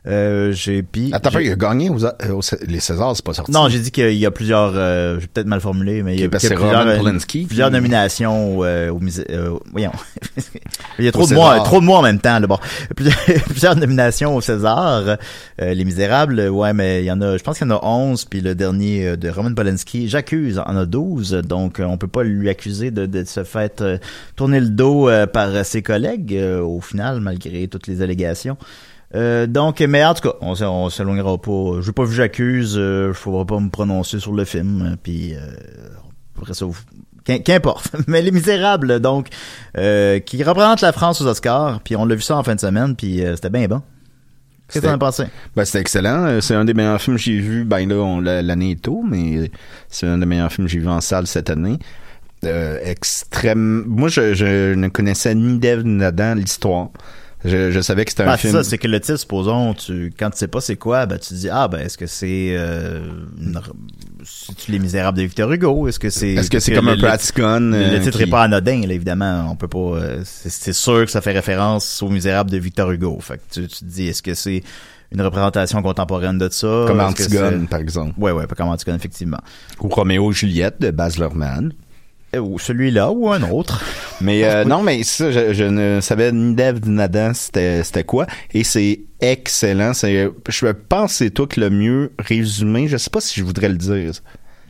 Euh, j'ai puis Attends, il a gagné aux, euh, aux- les Césars, c'est pas sorti. non, j'ai dit qu'il y a plusieurs, euh, j'ai peut-être mal formulé, mais il y a, y plusieurs, euh, Polanski plusieurs nominations euh, au musée. euh, voyons, il y a trop Au de mois, trop de mois en même temps. Là, bon, plusieurs, nominations au César. Euh, Les Misérables, ouais, mais il y en a, je pense qu'il y en a 11, puis le dernier de Roman Polanski, j'accuse, en a 12, donc on peut pas lui accuser de, de se faire euh, tourner le dos euh, par ses collègues euh, au final, malgré toutes les allégations. Euh, donc, mais en tout cas, on, on s'éloignera pas. J'ai pas vu j'accuse, euh, faudra pas me prononcer sur le film, euh, puis euh, après ça, vous- qu'im- qu'importe. Mais Les Misérables, donc, euh, qui représente la France aux Oscars, puis on l'a vu ça en fin de semaine, puis euh, c'était bien bon. Qu'est-ce que t'en as pensé? Ben, c'était excellent. C'est un des meilleurs films que j'ai vu. Ben là, l'année est tôt, mais c'est un des meilleurs films que j'ai vu en salle cette année. Euh, extrême. Moi, je, je ne connaissais ni d'Ève ni d'Adam l'histoire. Je, je savais que c'était un Ben, c'est ça, c'est que le titre, supposons, tu, quand tu sais pas c'est quoi, ben, tu dis, ah, ben, est-ce que c'est, euh, c'est-tu Les Misérables de Victor Hugo? Est-ce que c'est, Est-ce que c'est comme un Praticon, Le, euh, titre qui- est pas anodin, là, évidemment. On peut pas, euh, c'est, sûr que ça fait référence aux Misérables de Victor Hugo. Fait que tu, tu te dis, est-ce que c'est une représentation contemporaine de ça? Comme Antigone, par exemple. Ouais, ouais, pas comme Antigone, effectivement. Ou Roméo et Juliette de Baz Luhrmann. Euh, Ou celui-là, ou un autre. Mais euh, non, mais ça, je, je ne savais ni d'Ève ni d'Adam c'était c'était quoi. Et c'est excellent. C'est, je pense que c'est toi qui l'as mieux résumé. Je sais pas si je voudrais le dire.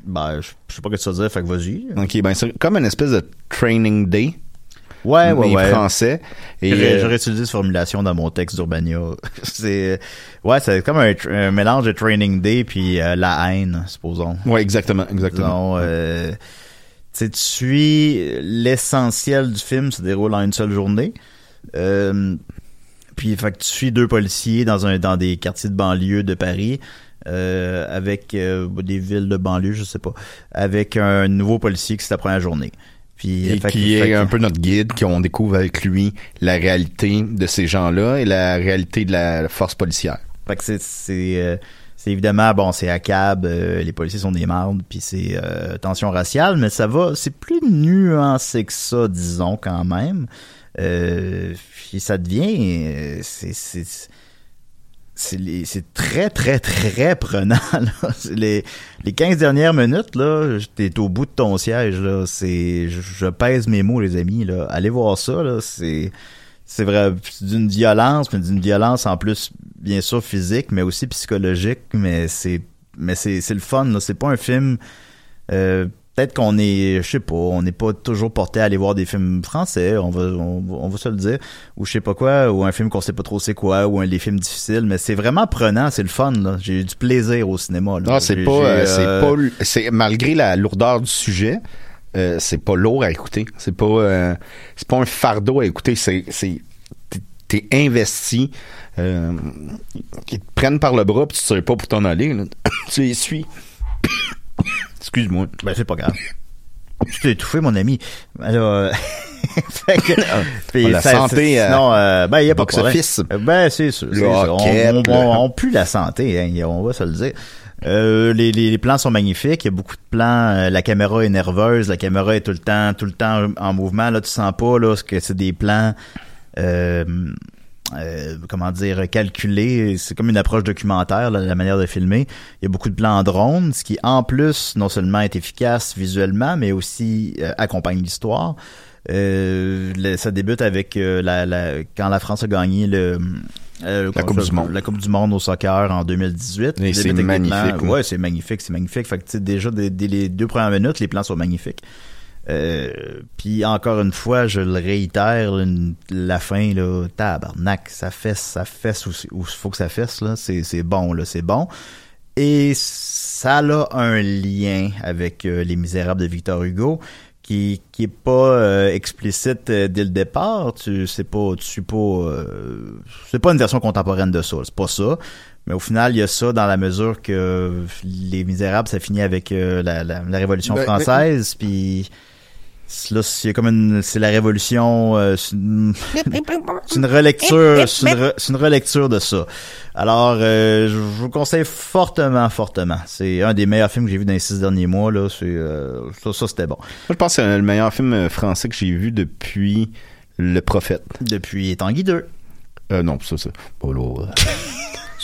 Ben, je, je sais pas ce que tu vas dire, fait que vas-y. Ok, ben c'est comme une espèce de training day. Ouais, ouais, ouais. français. Et J'aurais euh, j'aurais utilisé cette formulation dans mon texte d'Urbania. c'est ouais, c'est comme un, mélange de Training Day puis euh, la haine, supposons. Ouais, exactement, exactement. Disons, euh, tu sais, tu suis l'essentiel du film se déroule en une seule journée. Euh, puis fait que tu suis deux policiers dans un dans des quartiers de banlieue de Paris. euh, avec euh, des villes de banlieue, je sais pas, avec un nouveau policier qui c'est la première journée. Puis et fait qui fait est que- un peu notre guide, qu'on découvre avec lui la réalité de ces gens-là et la réalité de la force policière. Fait que c'est c'est évidemment bon, c'est à cab, euh, les policiers sont des mardes, puis c'est euh, tension raciale, mais ça va, c'est plus nuancé que ça, disons quand même. Euh, puis ça devient, euh, c'est c'est c'est très très très prenant là. Les les 15 dernières minutes là, t'es au bout de ton siège là, c'est je, je pèse mes mots les amis là. Allez voir ça là, c'est c'est vrai c'est d'une violence mais d'une violence en plus bien sûr physique mais aussi psychologique mais c'est mais c'est c'est le fun là. C'est pas un film euh, peut-être qu'on est je sais pas on n'est pas toujours porté à aller voir des films français on va on, va- on va se le dire ou je sais pas quoi ou un film qu'on sait pas trop c'est quoi ou un des films difficiles mais c'est vraiment prenant c'est le fun là. J'ai eu du plaisir au cinéma là. Non, c'est pas, euh, c'est euh, pas, c'est malgré la lourdeur du sujet, euh, c'est pas lourd à écouter. C'est pas, euh, c'est pas un fardeau à écouter. C'est, c'est, t'es- investi. Euh, ils te prennent par le bras puis tu sais pas pour t'en aller. tu les suis. Excuse-moi. Ben, c'est pas grave. Je t'ai étouffé, mon ami. Alors, euh, fait que, puis Ah, la ça- santé, euh, Sinon, euh, ben, il y a pas de problème. Euh, Ben, c'est sûr. on, on, on, pue la santé, hein, on va se le dire. Euh, les, les, les plans sont magnifiques. Il y a beaucoup de plans. euh, la caméra est nerveuse. La caméra est tout le temps, tout le temps en mouvement. Là, tu sens pas là que c'est des plans. Euh, euh, comment dire calculés c'est comme une approche documentaire là, la manière de filmer. Il y a beaucoup de plans en drone ce qui en plus non seulement est efficace visuellement mais aussi euh, accompagne l'histoire. Euh, ça débute avec euh, la, la- quand la France a gagné le euh, La Coupe du Monde. la Coupe du Monde au soccer en 2018 Et Il c'est magnifique, oui. ouais c'est magnifique c'est magnifique. Fait que tu sais, déjà dès, dès les deux premières minutes les plans sont magnifiques euh, puis encore une fois, je le réitère, une- la fin là, tabarnak, ça fesse, ça fesse où il faut que ça fesse là, c'est c'est bon là, c'est bon. Et ça a un lien avec euh, Les Misérables de Victor Hugo qui qui est pas euh, explicite euh, dès le départ. Tu sais pas, tu suis pas, euh, c'est pas une version contemporaine de ça, c'est pas ça. Mais au final, il y a ça dans la mesure que Les Misérables, ça finit avec la, la, la Révolution Ben, française, puis là, c'est comme une, c'est la Révolution, euh, c'est une, c'est une relecture, c'est une, re- c'est une relecture de ça. Alors, euh, je vous conseille fortement, fortement. C'est un des meilleurs films que j'ai vu dans les six derniers mois. Là, c'est euh, ça, ça c'était bon. Moi, je pense que c'est le meilleur film français que j'ai vu depuis Le Prophète. Depuis Tanguy 2. Euh, non, ça, ça. Oh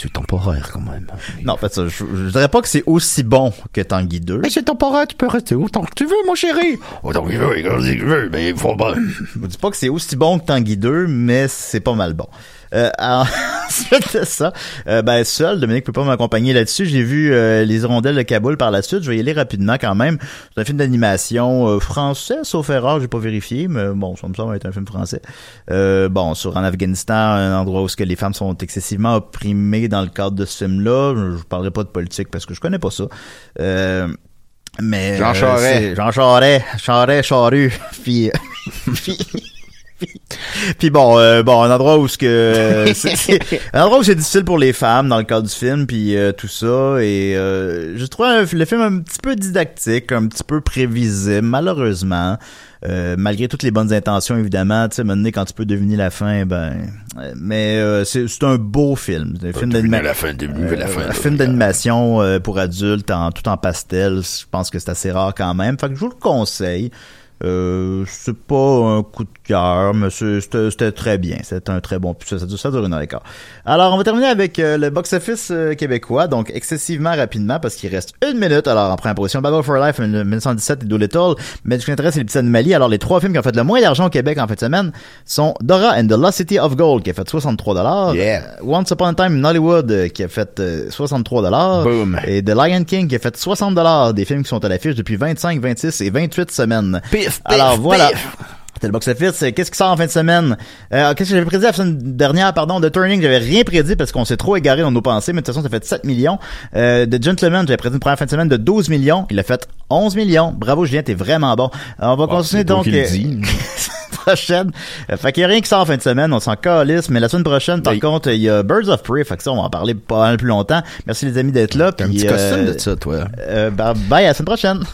c'est temporaire quand même. Non, en fait, ça, je, je dirais pas que c'est aussi bon que Tanguy 2. Mais c'est temporaire, tu peux rester autant que tu veux, mon chéri. Autant que tu veux, quand tu veux, mais il faut pas. Je vous dis pas que c'est aussi bon que Tanguy 2, mais c'est pas mal bon. Euh, ensuite de ça, euh, ben seul, Dominique peut pas m'accompagner là-dessus. J'ai vu euh, Les Hirondelles de Kaboul par la suite. Je vais y aller rapidement quand même. C'est un film d'animation euh, français, sauf erreur, j'ai pas vérifié, mais bon, ça me semble être un film français. Euh, bon, sur en Afghanistan, un endroit où ce que les femmes sont excessivement opprimées dans le cadre de ce film-là. Je, je parlerai pas de politique parce que je connais pas ça. Euh, mais Jean Charest. Jean Charest, Charest, Charru, puis, puis Puis bon, euh, bon, un endroit où ce que euh, c'est- c'est- un endroit où c'est difficile pour les femmes dans le cadre du film, puis euh, tout ça. Et euh, je trouve le film un petit peu didactique, un petit peu prévisible, malheureusement. Euh, malgré toutes les bonnes intentions, évidemment, tu sais, maintenant quand tu peux deviner la fin, ben, euh, mais euh, c'est c'est un beau film, c'est un film d'animation, un film d'animation pour adultes, en tout en pastel. Je pense que c'est assez rare quand même. Fait que je vous le conseille. Euh, c'est pas un coup de cœur, mais c'est- c'était c'était très bien. C'était un très bon. Ça, ça, dure- une heure et quart. Alors, on va terminer avec euh, le box-office euh, québécois, donc excessivement rapidement parce qu'il reste une minute. Alors, en première position, Battle for Life, 1917 et Doolittle. Mais ce qui m'intéresse, c'est les petites anomalies. Alors, les trois films qui ont fait le moins d'argent au Québec en fin de semaine sont Dora and the Lost City of Gold, qui a fait 63 dollars. Once Upon a Time in Hollywood, euh, qui a fait euh, 63 dollars. Boom. Et The Lion King, qui a fait 60 dollars. Des films qui sont à l'affiche depuis 25, 26 et 28 semaines. Pif, Alors pif, voilà. pif. C'était le box-office. Qu'est-ce qui sort en fin de semaine? Euh, Qu'est-ce que j'avais prédit la semaine dernière, pardon? The Turning, j'avais rien prédit parce qu'on s'est trop égaré dans nos pensées, mais de toute façon, ça fait 7 millions. Euh, The Gentleman, j'avais prédit une première fin de semaine de 12 millions. Il a fait 11 millions. Bravo, Julien, t'es vraiment bon. Alors, on va continuer c'est toi donc. euh, prochaine. Euh, fait qu'il y a rien qui sort en fin de semaine, on s'en calisse, mais la semaine prochaine, par Oui. contre, il y a Birds of Prey, fait que ça, on va en parler pas mal plus longtemps. Merci les amis d'être là. T'as un petit costume euh, de ça, toi. euh, bah, bye, à la semaine prochaine.